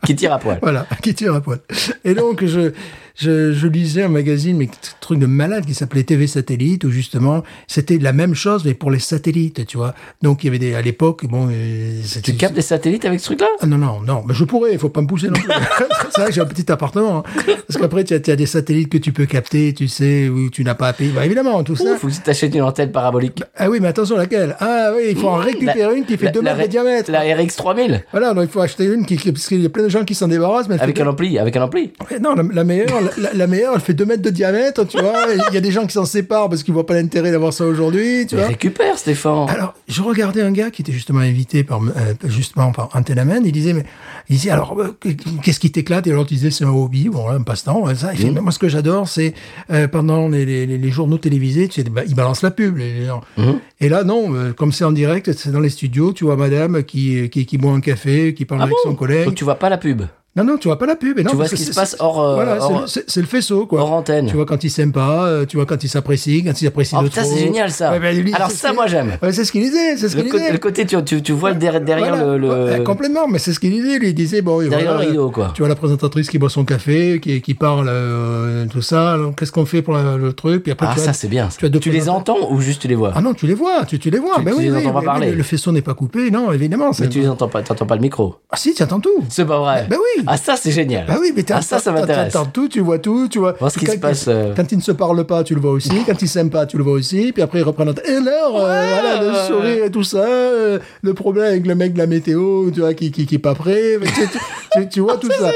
Qui tire à poil. Voilà, qui tire à poil. Et donc, je, je, je lisais un magazine, mais truc de malade, qui s'appelait TV Satellite, où justement, c'était la même chose, mais pour les satellites, tu vois. Donc, il y avait des, à l'époque, bon, euh, c'était- Tu captes des satellites avec ce truc-là? Ah non, non, non, mais je pourrais, il faut pas me pousser non plus. c'est vrai que j'ai un petit appartement. hein. Parce qu'après, tu as, as des satellites que tu peux capter, tu sais, où tu n'as pas à payer. Bah, évidemment, tout ça. Il faut que tu t'achètes une antenne parabolique. Ah oui, mais attention, laquelle? Ah oui, il faut en récupérer une qui fait La- 2 la mètres de Re- diamètre. La RX 3000 Voilà, donc il faut acheter une qui, parce qu'il y a plein de gens qui s'en débarrassent. Mais avec un ampli, avec un ampli. Non, la, la meilleure, la, la meilleure, elle fait 2 mètres de diamètre, tu vois. Il y a des gens qui s'en séparent parce qu'ils voient pas l'intérêt d'avoir ça aujourd'hui, tu Mais vois. récupère, Stéphane. Alors, je regardais un gars qui était justement invité par, euh, justement par Antennaman. Il disait, mais, il disait, alors, euh, qu'est-ce qui t'éclate? Et alors, tu disais, c'est un hobby, bon, un passe-temps, ouais, ça. Il fait, Mmh. mais moi, ce que j'adore, c'est, euh, pendant les, les, les- les journaux télévisés, tu sais, bah, ils balancent la pub, les gens. Mmh. Et là, non, euh, comme c'est en direct, c'est dans les studios, tu vois madame qui, qui, qui boit un café, qui parle Ah avec bon? son collègue. Donc tu vois pas la pub? Non, non, tu vois pas la pub. Et non, Tu vois ce qui se passe hors, euh, voilà, c'est hors- le- c'est c'est le faisceau, quoi. hors antenne. Tu vois quand il s'aime pas, euh, tu vois quand il s'apprécie, quand il s'apprécie Oh de putain, c'est génial ça. Ouais, ben, lui, Alors ça, moi j'aime. Ouais, c'est ce qu'il disait, c'est ce Le, qu'il disait. le côté, tu, tu, tu vois derrière, derrière Voilà. le, complètement, mais c'est ce qu'il disait. Lui, il disait, bon, derrière voilà, le rideau, quoi. Tu vois la présentatrice qui boit son café, qui, qui parle, euh, tout ça. Qu'est-ce qu'on fait pour la- le truc? Puis après, Ah, tu ça c'est bien. tu les entends ou juste tu les vois? Ah non, tu les vois, tu, tu les vois. Tu- ben les entends pas parler. Le faisceau n'est pas coupé, non, évidemment. Mais tu les entends pas, t'entends pas le micro. Ah si, tu entends tout. C'est pas vrai. Ben oui, Ah, ça, c'est génial. Bah oui, mais ah, ça, ça m'intéresse. tout, tu vois tout, tu vois. Voir ce qui quand, se passe, euh. Quand ils ne se parlent pas, tu le vois aussi. quand ils s'aiment pas, tu le vois aussi. Puis après, ils reprennent. Et alors, euh, voilà, le sourire et tout ça. euh, le problème avec le mec de la météo, tu vois, qui, qui, qui est pas prêt. tu, tu- tu- tu vois tout ça.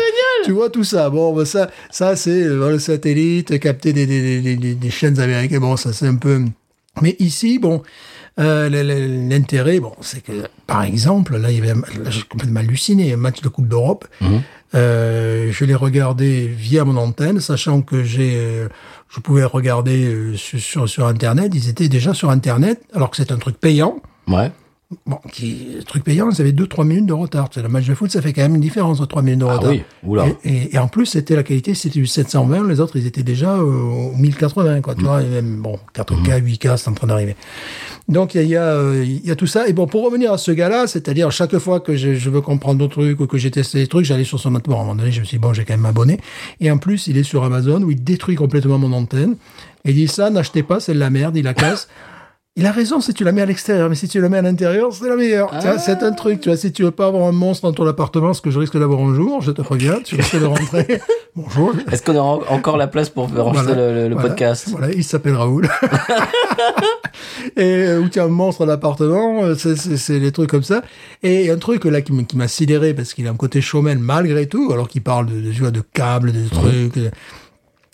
Tu vois tout ça. Bon, bah, ça, ça c'est le satellite, capter des, des, des, des, des chaînes américaines. Bon, ça, c'est un peu. Mais ici, bon. Euh, L'intérêt, bon, c'est que, par exemple, là, il y avait, j'ai complètement halluciné, un match de Coupe d'Europe. Euh, je l'ai regardé via mon antenne, sachant que j'ai, euh, je pouvais regarder euh, sur, sur, sur Internet. Ils étaient déjà sur Internet, alors que c'est un truc payant. Ouais. Bon, qui, truc payant, ils avaient 2-3 minutes de retard. C'est le match de foot, ça fait quand même une différence de 3 minutes de Ah retard. oui, oula. Et, et, et en plus, c'était la qualité, c'était du 720, les autres, ils étaient déjà euh, au 1080, quoi. Tu vois, et même, bon, 4K, 8K, c'est en train d'arriver. Donc, il y a, il y, a, euh, y a tout ça. Et bon, pour revenir à ce gars-là, c'est-à-dire, chaque fois que je, je veux comprendre d'autres trucs ou que j'ai testé des trucs, j'allais sur son. Bon, à un moment donné, je me suis dit, bon, j'ai quand même abonné. Et en plus, il est sur Amazon où il détruit complètement mon antenne. Et il dit, ça, n'achetez pas, c'est de la merde, il la casse. Il a raison si tu la mets à l'extérieur, mais si tu la mets à l'intérieur, c'est la meilleure. C'est un truc, tu vois, si tu veux pas avoir un monstre dans ton appartement, ce que je risque d'avoir un jour, je te préviens, tu risques de rentrer. Bonjour. Est-ce qu'on aura en- encore la place pour enregistrer Voilà, le, le- le voilà, podcast Voilà, il s'appelle Raoul. et euh, où tu as un monstre à l'appartement, euh, c'est- des trucs comme ça. Et un truc là qui m'a sidéré parce qu'il a un côté showman malgré tout, alors qu'il parle de, de, de câbles, de trucs.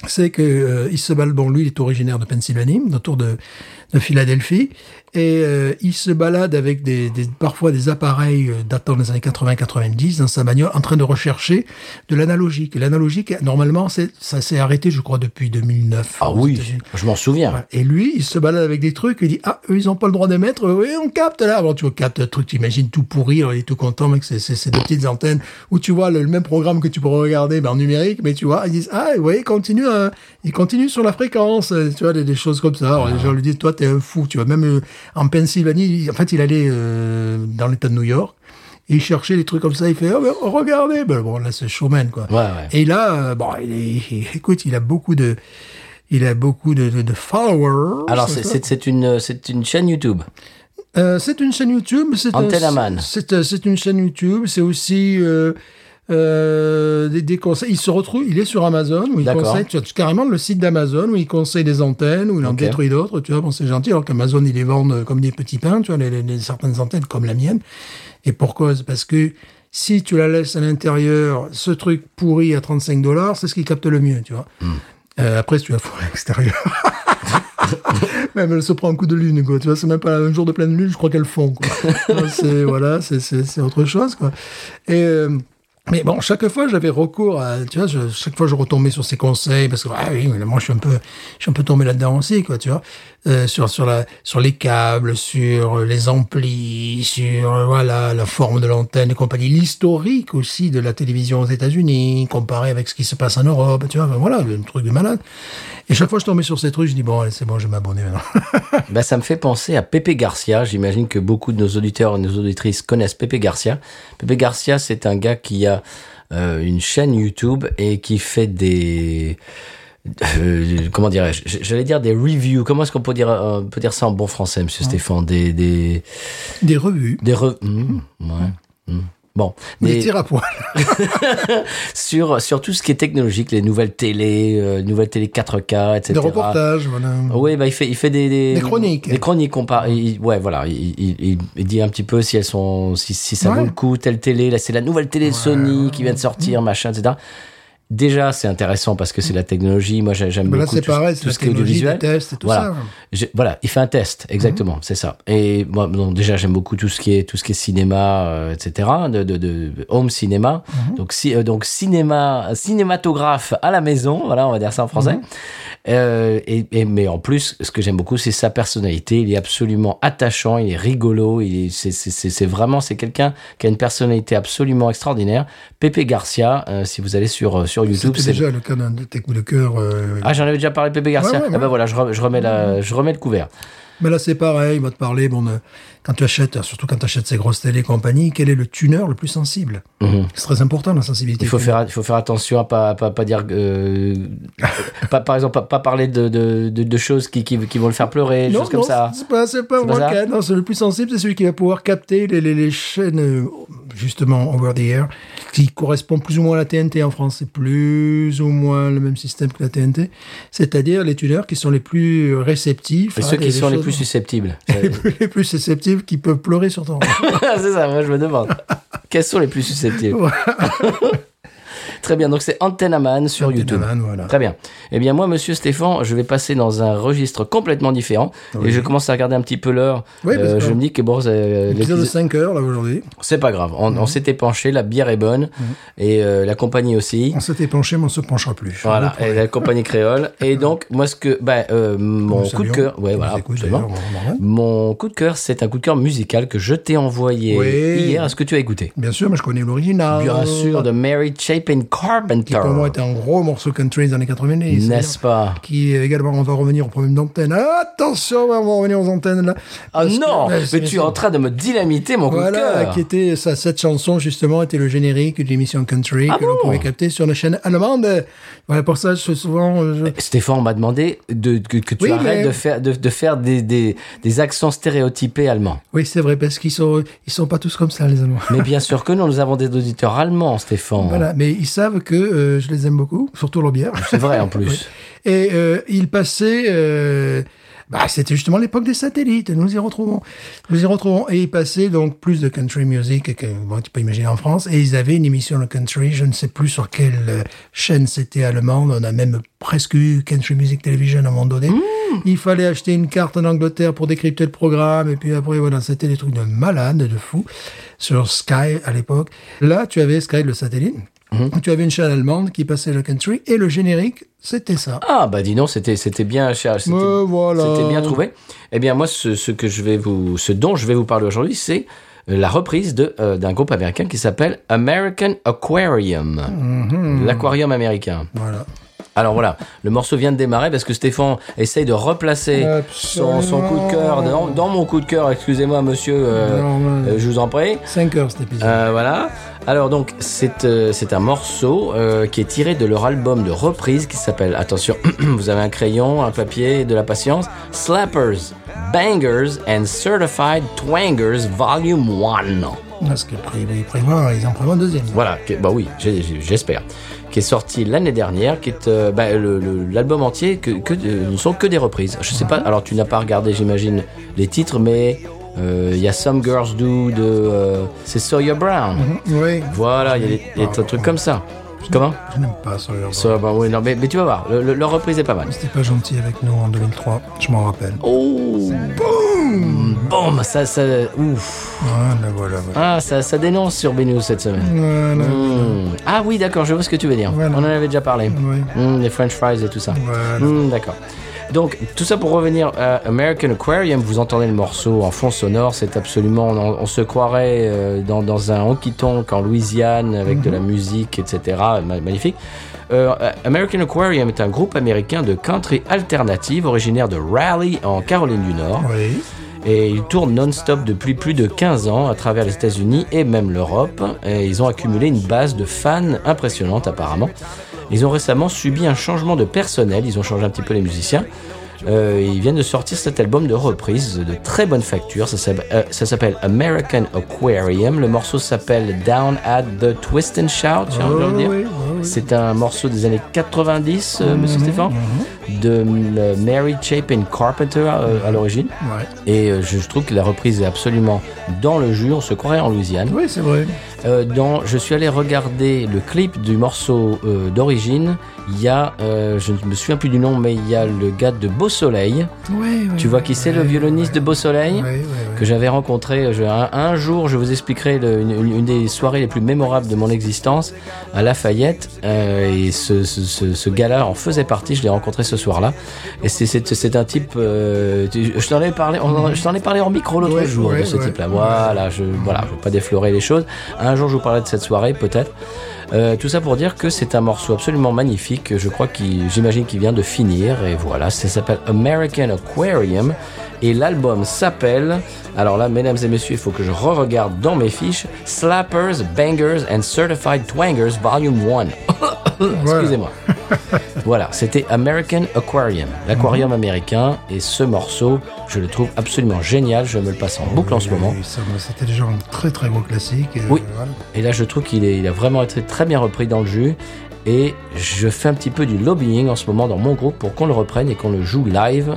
C'est que euh, il se balade, bon lui il est originaire de Pennsylvanie, autour de Philadelphie, et euh, il se balade avec des, des parfois des appareils euh, datant des années 80-90 dans sa bagnole, en train de rechercher de l'analogique. L'analogique, normalement, c'est ça s'est arrêté, je crois, depuis 2009. Ah oui, je m'en souviens. Et lui, il se balade avec des trucs, il dit, ah, eux, ils ont pas le droit d'émettre, oui, on capte là. Bon, tu vois, capte un truc, tu imagines tout pourri, il est tout content, mec, c'est, c'est, c'est deux petites antennes où tu vois le, le même programme que tu pourrais regarder, ben, en numérique, mais tu vois, ils disent, ah, oui, continue, hein, il continue sur la fréquence, euh, tu vois, des, des choses comme ça. Alors, les gens lui disent, toi, t'es un fou, tu vois, même euh, en Pennsylvanie, en fait, il allait euh, dans l'état de New York, et il cherchait des trucs comme ça, il fait, oh, ben, regardez, ben, bon, là, c'est showman, quoi. Ouais, ouais. Et là, euh, bon, il est, il- écoute, il a beaucoup de, il a beaucoup de, de, de followers. Alors, c'est une, c'est une chaîne YouTube. Euh, c'est une chaîne YouTube. C'est un-. C'est c'est une chaîne YouTube. C'est aussi euh, euh, des, des conseils. Il se retrouve, il est sur Amazon où il conseille, tu as carrément le site d'Amazon où il conseille des antennes, où il en détruit d'autres. Tu vois, bon, c'est gentil. Alors qu'Amazon, ils les vendent comme des petits pains, tu vois, les, les- les- certaines antennes comme la mienne. Et pour cause, parce que si tu la laisses à l'intérieur, ce truc pourri à 35 dollars, c'est ce qui capte le mieux, tu vois. Hmm. Euh, après, si tu la fous à l'extérieur. Même elle se prend un coup de lune, quoi. Tu vois, c'est même pas un jour de pleine lune, je crois qu'elle fond, quoi. C'est, voilà, c'est, autre chose, quoi. Et, euh, mais bon, chaque fois, j'avais recours à, tu vois, je- chaque fois, je retombais sur ses conseils, parce que, ah oui, moi, je suis un peu, je suis un peu tombé là-dedans aussi, quoi, tu vois. Euh, sur, sur la, sur les câbles, sur les amplis, sur, euh, voilà, la forme de l'antenne et compagnie, l'historique aussi de la télévision aux États-Unis, comparé avec ce qui se passe en Europe, tu vois, ben voilà, un truc de malade. Et chaque fois, je tombais sur ces trucs, je dis, bon, c'est bon, je vais m'abonner maintenant. Bah, ça me fait penser à Pepe Garcia. J'imagine que beaucoup de nos auditeurs et nos auditrices connaissent Pepe Garcia. Pepe Garcia, c'est un gars qui a euh, une chaîne YouTube et qui fait des... euh, comment dirais-je? J'allais dire des reviews. Comment est-ce qu'on peut dire, euh, on peut dire ça en bon français, monsieur Stéphane? Des... Des, Des revues, des re- Hmm, ouais. hmm. Bon, des des- tirs à poil. sur sur tout ce qui est technologique, les nouvelles télé, euh, nouvelles télé 4K, etc. Des reportages, voilà. Oui, bah il fait il fait des des, Des chroniques. Des chroniques compa- il- ouais, voilà, il, il, il- dit un petit peu si elles sont si si ça Ouais. vaut le coup telle télé, là c'est la nouvelle télé Sony qui vient de sortir, machin, etc. Déjà, c'est intéressant parce que c'est la technologie. Moi, j'ai- j'aime là, beaucoup tout, pareil, tout ce qui est audiovisuel. tests et tout voilà. ça. Voilà, il fait un test, exactement, c'est ça. Et moi, bon, déjà, j'aime beaucoup tout ce qui est tout ce qui est cinéma, euh, etc. De, de, de home cinéma. Donc, si, euh, donc cinéma, cinématographe à la maison. Voilà, on va dire ça en français. Euh, et, et- mais en plus, ce que j'aime beaucoup, c'est sa personnalité. Il est absolument attachant, il est rigolo. Il est, c'est, vraiment, c'est quelqu'un qui a une personnalité absolument extraordinaire. Pepe Garcia, si vous allez sur euh, sur YouTube, C'était c'est déjà le cas d'un de tes coups de cœur. euh, ah, j'en avais déjà parlé Pepe Garcia. Ouais, ouais, Ah ben voilà, je, re- je remets la, je remets le couvert. Mais là, c'est pareil, il va te parler, bon, de- quand tu achètes, surtout quand tu achètes ces grosses télé et compagnie, quel est le tuner le plus sensible? Mhm. C'est très important, la sensibilité. Il faut faire, il faut faire attention à pas, pas, pas dire, euh, pas, par exemple, pas, pas parler de, de, de, de choses qui, qui, qui vont le faire pleurer, des Non, choses comme non, ça. c'est pas, c'est pas C'est pas moi qui- Non, le plus sensible, c'est celui qui va pouvoir capter les, les, les chaînes, euh, justement over the air, qui correspond plus ou moins à la TNT en France. C'est plus ou moins le même système que la TNT. C'est-à-dire les tuneurs qui sont les plus réceptifs. Et ceux qui sont les plus susceptibles. les plus, les plus susceptibles qui peuvent pleurer sur ton c'est ça, moi je me demande. Quels sont les plus susceptibles? Très bien, donc c'est Antennaman sur YouTube. Voilà. Très bien. Eh bien, moi, monsieur Stéphane, je vais passer dans un registre complètement différent. Et je commence à regarder un petit peu l'heure. Oui, Euh, je me dis que bon, euh, Épisode de l'épisode- 5 heures, là, aujourd'hui. c'est pas grave. On, Mhm. on s'était penché, la bière est bonne. Et euh, la compagnie aussi. On s'était penché, mais on se penchera plus. Voilà, et la compagnie créole. Et donc, moi, ce que, bah, euh, mon coup de cœur, ouais, voilà, absolument. Mon coup de cœur, c'est un coup de cœur musical que je t'ai envoyé Oui. hier. Est-ce que tu as écouté? Bien sûr, mais je connais l'original. Bien sûr, de Mary Chapin Qui Carpenter. pour moi était un gros morceau country des années 90. N'est-ce pas? Qui également, on va revenir au problème d'antenne. Attention, on va revenir aux antennes là. Ah que- non Mais tu es en train de me dynamiter mon Voilà, cœur qui était ça, cette chanson justement était le générique de l'émission country Ah que l'on pouvait capter sur la chaîne allemande. Voilà pour ça, je, souvent, euh, je- Stéphane m'a demandé de, que, que tu Oui, arrêtes mais- de faire, de, de faire des, des, des accents stéréotypés allemands. oui c'est vrai parce qu'ils sont ils sont pas tous comme ça les Allemands. Mais bien sûr que non, nous avons des auditeurs allemands, Stéphane. Voilà, mais ils savent que euh, je les aime beaucoup, surtout leur bière. C'est vrai en plus. Et euh, ils passaient. euh, bah, c'était justement l'époque des satellites. Nous y retrouvons. Nous y retrouvons. Et ils passaient donc plus de country music que bon, tu peux imaginer en France. Et ils avaient une émission de country. Je ne sais plus sur quelle chaîne c'était allemande. On a même presque eu country music television à un moment donné. Il fallait acheter une carte en Angleterre pour décrypter le programme. Et puis après, voilà, c'était des trucs de malade, de fou. Sur Sky à l'époque. Là, tu avais Sky, le satellite. Tu avais une chaîne allemande qui passait le country. Et le générique, c'était ça. Ah bah dis donc, c'était c'était bien cher, c'était voilà. bien trouvé. Eh bien moi, ce, ce que je vais vous, ce dont je vais vous parler aujourd'hui, c'est euh, la reprise de euh, d'un groupe américain qui s'appelle American Aquarium, Mhm. l'aquarium américain. Voilà. Alors voilà, le morceau vient de démarrer parce que Stéphane essaye de replacer son, son coup de cœur dans, dans mon coup de cœur. Excusez-moi, monsieur, euh, Non, euh, je vous en prie. 5 heures cet épisode. Euh, voilà. Alors donc c'est euh, c'est un morceau qui est tiré de leur album de reprise qui s'appelle attention vous avez un crayon un papier et de la patience Slappers Bangers and Certified Twangers Volume 1 Parce qu'ils ils prévoient, ils en prévoient un deuxième. voilà bah oui j'espère qui est sorti l'année dernière qui est euh, bah, l'album entier que, que euh, ne sont que des reprises je sais pas alors tu n'as pas regardé j'imagine les titres mais euh, il y a Some Girls Do de c'est Sawyer Brown Oui. Voilà, il y a des, il y a des trucs comme ça. Comment Je n'aime pas ça. Ça, bah oui, non, mais, mais tu vas voir, le- le- leur reprise est pas mal. C'était pas gentil avec nous en 2003, je m'en rappelle. Oh Boum Boum Ça, ça, ouf Voilà, voilà, voilà. Ah, ça, ça dénonce sur BNews cette semaine. Voilà, Hmm. Ah oui, d'accord, je vois ce que tu veux dire. On en avait déjà parlé. Oui. Hmm, les French fries et tout ça. Hmm, d'accord. Donc, tout ça pour revenir à American Aquarium, vous entendez le morceau en fond sonore, c'est absolument, on, on se croirait euh, dans, dans un honky-tonk en Louisiane avec de la musique, etc. Ma- magnifique. Euh, American Aquarium est un groupe américain de country alternative originaire de Raleigh en Caroline du Nord. Oui. Et ils tournent non-stop depuis plus de 15 ans à travers les États-Unis et même l'Europe. Et ils ont accumulé une base de fans impressionnante apparemment. Ils ont récemment subi un changement de personnel. Ils ont changé un petit peu les musiciens. Euh, ils viennent de sortir cet album de reprise de très bonne facture. Ça s'appelle, euh, American Aquarium. Le morceau s'appelle Down at the Twist and Shout. dire. oui, oui, oui. C'est un morceau des années 90, euh, monsieur Stéphane, de euh, Mary Chapin Carpenter à l'origine. Ouais. Et je, je trouve que la reprise est absolument dans le jus. On se croirait en Louisiane. Oui, c'est vrai. Euh, dans, je suis allé regarder le clip du morceau euh, d'origine. Il y a, euh, je ne me souviens plus du nom, mais il y a le gars de Beau Soleil. Tu vois qui c'est, le violoniste de Beau Soleil que j'avais rencontré je- un, un jour. Je vous expliquerai le- une, des soirées les plus mémorables de mon existence à Lafayette. Euh, et ce, ce, ce- ce gars-là en faisait partie. Je l'ai rencontré ce soir-là. Et c'est- un type. euh, je t'en ai parlé. on en- je t'en ai parlé en micro l'autre jour de ce type-là. Voilà. Je voilà. Je veux pas déflorer les choses. Un jour, je vous parlerai de cette soirée, peut-être. Euh, tout ça pour dire que c'est un morceau absolument magnifique. Je crois qu'il, j'imagine qu'il vient de finir. Et voilà, ça s'appelle American Aquarium. Et l'album s'appelle, alors là, mesdames et messieurs, il faut que je re-regarde dans mes fiches, Slappers, Bangers and Certified Twangers Volume 1. Excusez-moi. voilà, c'était American Aquarium, l'aquarium Mhm. américain. Et ce morceau, je le trouve absolument génial. Je me le passe en boucle en ce moment. Oui, C'était déjà un très très gros classique. Oui. voilà. Et là, je trouve qu'il est, il a vraiment été très bien repris dans le jus. Et je fais un petit peu du lobbying en ce moment dans mon groupe pour qu'on le reprenne et qu'on le joue live.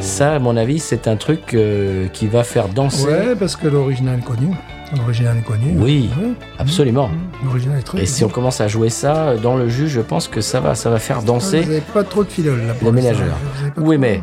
Ça, à mon avis, c'est un truc euh, qui va faire danser. Ouais, parce que l'original est connu. L'original est connu. Oui. Ouais. Absolument. L'original est très Et si on commence à jouer ça dans le jus, je pense que ça va, ça va faire Vous danser n'avez pas trop de fidèles là pour les ménageurs. Vous Oui, mais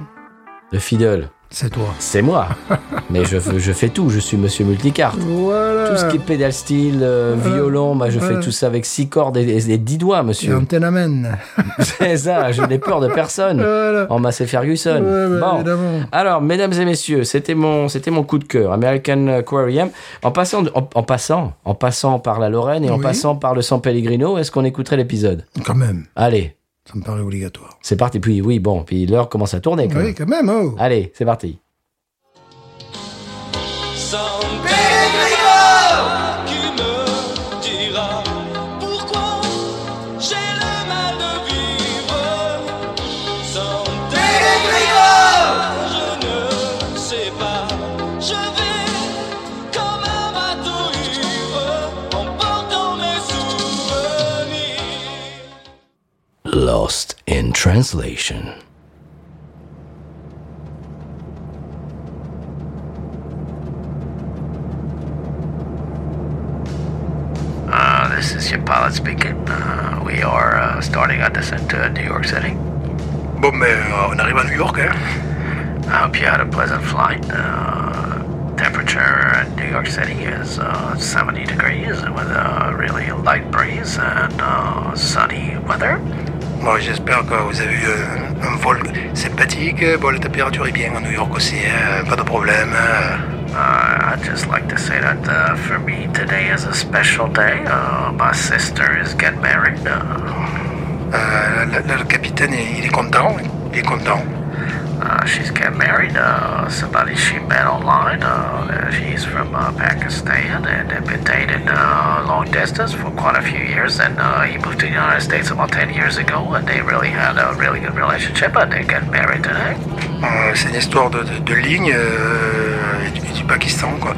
le fiddle, C'est toi. c'est moi. mais je, je fais tout. Je suis Monsieur Multicarte. Voilà. Tout ce qui est pédale style, euh, Voilà. violon, bah, je fais tout ça avec six cordes et, et- et dix doigts, Et monsieur. tenamen. C'est ça, je n'ai peur de personne. Voilà. En Massey Ferguson. Bah, bon. évidemment. Alors, mesdames et messieurs, c'était mon, c'était mon coup de cœur, American Aquarium. En passant, en, en passant, en passant par la Lorraine et en passant par le San Pellegrino, est-ce qu'on écouterait l'épisode? Quand même. Allez, Ça me paraît obligatoire. c'est parti. Puis oui, bon, puis l'heure commence à tourner quand Oui, même. quand même. Oh. Allez, c'est parti. Translation. Uh, this is your pilot speaking. Uh, we are uh, starting our descent to New York City. Bon, mais euh, on arrive à New York, hein. I hope you had a pleasant flight. Uh, temperature in New York City is uh, 70 degrees with a really light breeze and uh, sunny weather. Bon, j'espère que vous avez eu un, un vol sympathique. Bon, la température est bien à New York aussi, hein. Pas de problème. hein. Uh, I'd just like to say that uh, for me today is a special day. Uh, my sister is getting married. Uh, Euh, le, capitaine, il il est content. Il est content. Uh, she's getting married. Uh, somebody she met online. Uh, she's from uh, Pakistan and they've been dating uh, long distance for quite a few years. And uh, he moved to the United States about 10 years ago and they really had a really good relationship and they're getting married today. Euh, c'est une histoire de, de, de ligne euh, du, du Pakistan, quoi.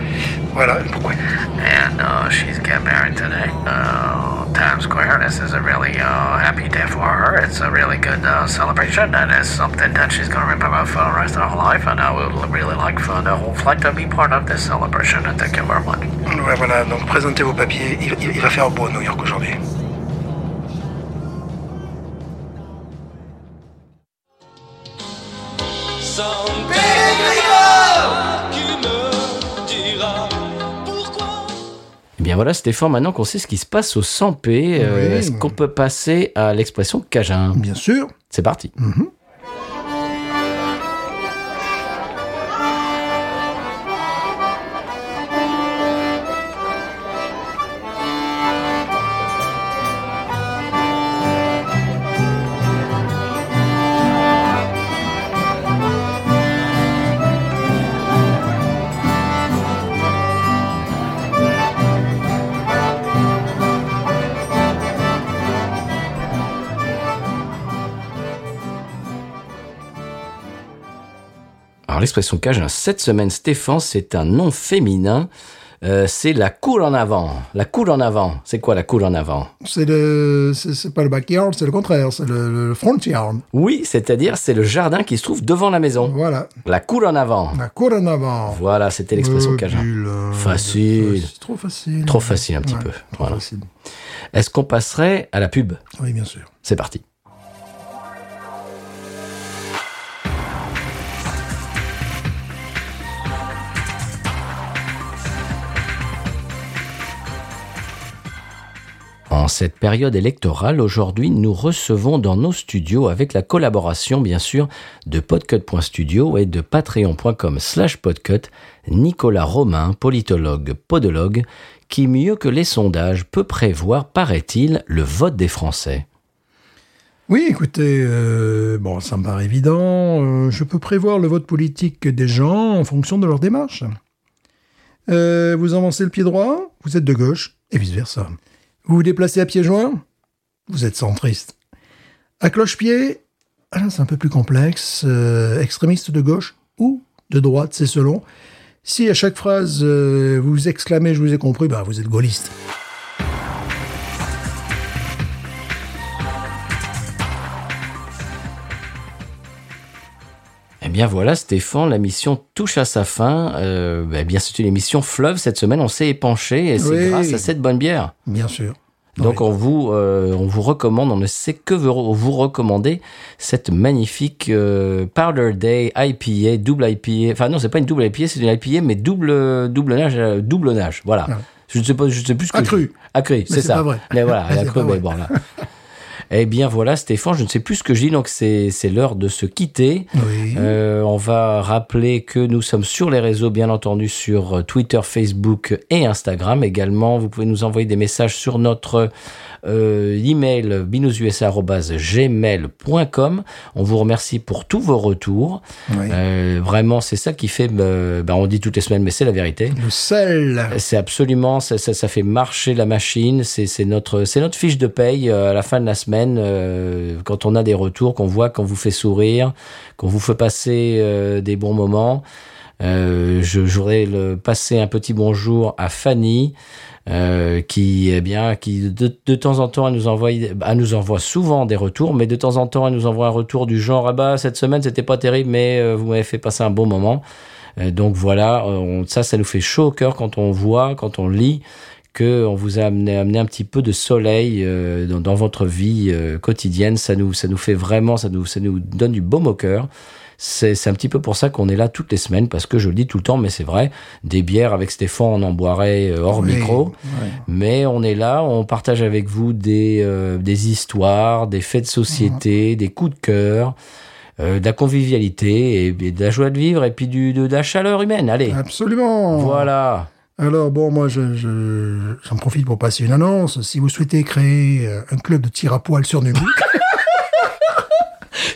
And uh, she's getting married today. Uh, Times Square. This is a really uh, happy day for her. It's a really good uh, celebration and it's something that she's going to remember for the rest of her life. And I would really like for the whole flight to be part of this celebration. And thank you very much. Ouais, voilà, donc présentez vos papiers. Il, il- il va faire beau à New York aujourd'hui. Voilà, Stéphane, maintenant qu'on sait ce qui se passe au 100p, euh, Oui. est-ce qu'on peut passer à l'expression Cajun? Bien sûr. C'est parti. Alors l'expression Cajun, cette semaine, Stéphane, c'est un nom féminin. Euh, c'est la cour en avant. La cour en avant. C'est quoi la cour en avant? C'est le, c'est pas le backyard, c'est le contraire, c'est le, le front yard. Oui, c'est-à-dire c'est le jardin qui se trouve devant la maison. Voilà, La cour en avant. la cour en avant. Voilà, c'était l'expression Euh, Cajun. vilain, Facile. C'est trop facile. Trop facile un petit Ouais, peu. Trop Voilà. Est-ce qu'on passerait à la pub? Oui, bien sûr. C'est parti. En cette période électorale, aujourd'hui, nous recevons dans nos studios, avec la collaboration bien sûr de podcut.studio et de patreon.com slash podcut, Nicolas Romain, politologue, podologue, qui mieux que les sondages peut prévoir, paraît-il, le vote des Français. Oui, écoutez, euh, bon, ça me paraît évident. euh, je peux prévoir le vote politique des gens en fonction de leur démarche. Euh, vous avancez le pied droit, vous êtes de gauche, et vice-versa. Vous vous déplacez à pied joint vous êtes centriste. À cloche-pied, ah c'est un peu plus complexe. Euh, extrémiste de gauche ou de droite, c'est selon. Si à chaque phrase euh, vous exclamez je vous ai compris, bah vous êtes gaulliste. Bien voilà, Stéphane, la mission touche à sa fin. Euh, eh bien, c'est une émission fleuve cette semaine. On s'est épanché et c'est Oui. grâce à cette bonne bière. Bien sûr. Donc Oui. on vous euh, on vous recommande, on ne sait que vous, recommander cette magnifique euh, Powder Day IPA, double IPA. Enfin non, c'est pas une double IPA, c'est une IPA mais double double nage, euh, double nage. Voilà. Ah. Je ne sais pas, je sais plus ce que Accru. je. Accru, c'est ça. pas vrai. Mais voilà, Mais elle a c'est cru, pas mais bon là. Eh bien voilà, Stéphane, je ne sais plus ce que je dis, donc c'est l'heure de se quitter. Oui. Euh, on va rappeler que nous sommes sur les réseaux, bien entendu, sur euh, Twitter, Facebook et Instagram également. Vous pouvez nous envoyer des messages sur notre euh, email binoususa@gmail.com. On vous remercie pour tous vos retours. Oui. Euh, vraiment, c'est ça qui fait. euh, ben, on dit toutes les semaines, mais c'est la vérité. Le sel. C'est absolument, ça, ça, ça fait marcher la machine. C'est c'est notre, c'est notre fiche de paye euh, à la fin de la semaine euh, quand on a des retours, qu'on voit, qu'on vous fait sourire, qu'on vous fait passer euh, des bons moments. Euh, je, voudrais passer un petit bonjour à Fanny. Euh, qui eh bien qui de, de temps en temps elle nous envoie elle nous envoie souvent des retours mais de temps en temps elle nous envoie un retour du genre ah bah cette semaine c'était pas terrible mais euh, vous m'avez fait passer un bon moment euh, donc voilà, ça, ça nous fait chaud au cœur quand on voit, quand on lit que on vous a amené, amené un petit peu de soleil dans, votre vie quotidienne. Ça nous, ça nous fait vraiment, ça nous, ça nous donne du baume au cœur. C'est un petit peu pour ça qu'on est là toutes les semaines, parce que je le dis tout le temps, mais c'est vrai, des bières avec Stéphane, on en boirait euh, hors Oui. micro. Mais on est là, on partage avec vous des, euh, des histoires, des faits de société, des coups de cœur, euh, de la convivialité et, et de la joie de vivre et puis du, de, de la chaleur humaine. Allez, Absolument. voilà. Alors bon, moi, je, je- j'en profite pour passer une annonce. Si vous souhaitez créer euh, un club de tir à poil sur Nubuck,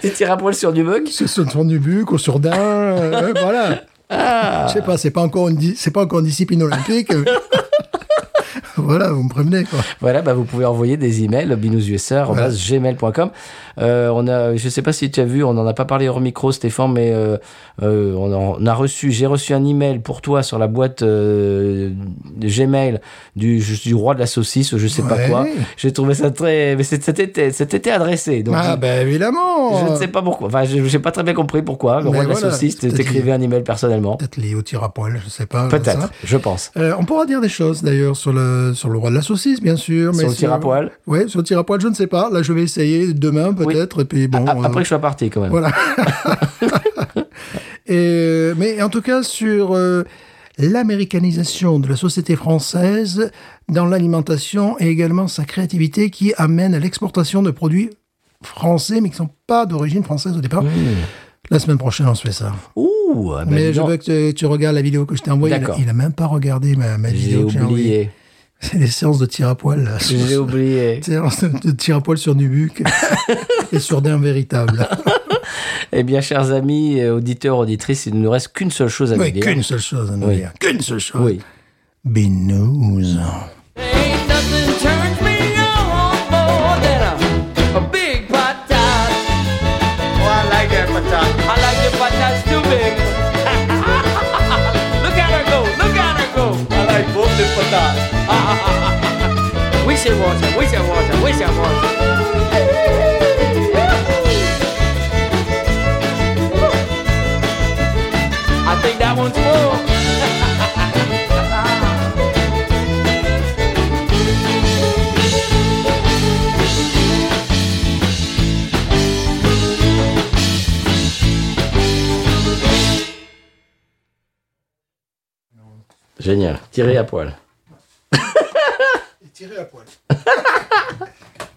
Et tire à poil sur du bug. c'est sur Nubuck ou sur Dain, euh, voilà. Ah. Je sais pas, c'est pas encore une, c'est pas encore une discipline olympique. voilà, vous me prévenez quoi. Voilà, bah vous pouvez envoyer des emails binoususa@gmail.com. Euh, on a, je sais pas si tu as vu, on en a pas parlé hors micro, Stéphane, mais euh, euh, on, a, on a reçu, j'ai reçu un email pour toi sur la boîte euh, de Gmail du, du roi de la saucisse, je sais pas quoi. J'ai trouvé ça très, mais c'était, adressé. Donc ah ben évidemment. je ne sais pas pourquoi. Enfin, je- j'ai pas très bien compris pourquoi. Le Mais roi de la saucisse t'écrivait un email personnellement. Peut-être lié au tir à poil, je sais pas. Peut-être, je pense. On pourra dire des choses d'ailleurs sur le sur le roi de la saucisse, bien sûr. Sur mais le tir à poil Oui, sur le tir à poil, je ne sais pas. Là, je vais essayer demain peut-être. Et puis bon. A- Après que je sois parti, quand même. Voilà. Et, mais en tout cas, sur euh, l'américanisation de la société française dans l'alimentation et également sa créativité qui amène à l'exportation de produits français mais qui ne sont pas d'origine française au départ. La semaine prochaine, on se fait ça. Ouh, ah ben, mais je veux que tu, tu regardes la vidéo que je t'ai envoyée. Il. Il a même pas regardé ma, ma vidéo j'ai oublié. C'est des séances de tir à poil. là. J'ai oublié. Séances de, tir à poil sur Nubuck et sur d'un véritable. Eh bien, chers amis, euh, auditeurs, auditrices, il ne nous reste qu'une seule chose à Oui, dire. qu'une seule chose à nous Oui. dire. Qu'une seule chose. Oui. Binouze. Ain't nothing watch her, we should watch her. I think that one's full. Génial. Tiré à poil. À poil.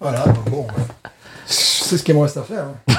voilà, bon. C'est ce qu'il me reste à faire. hein.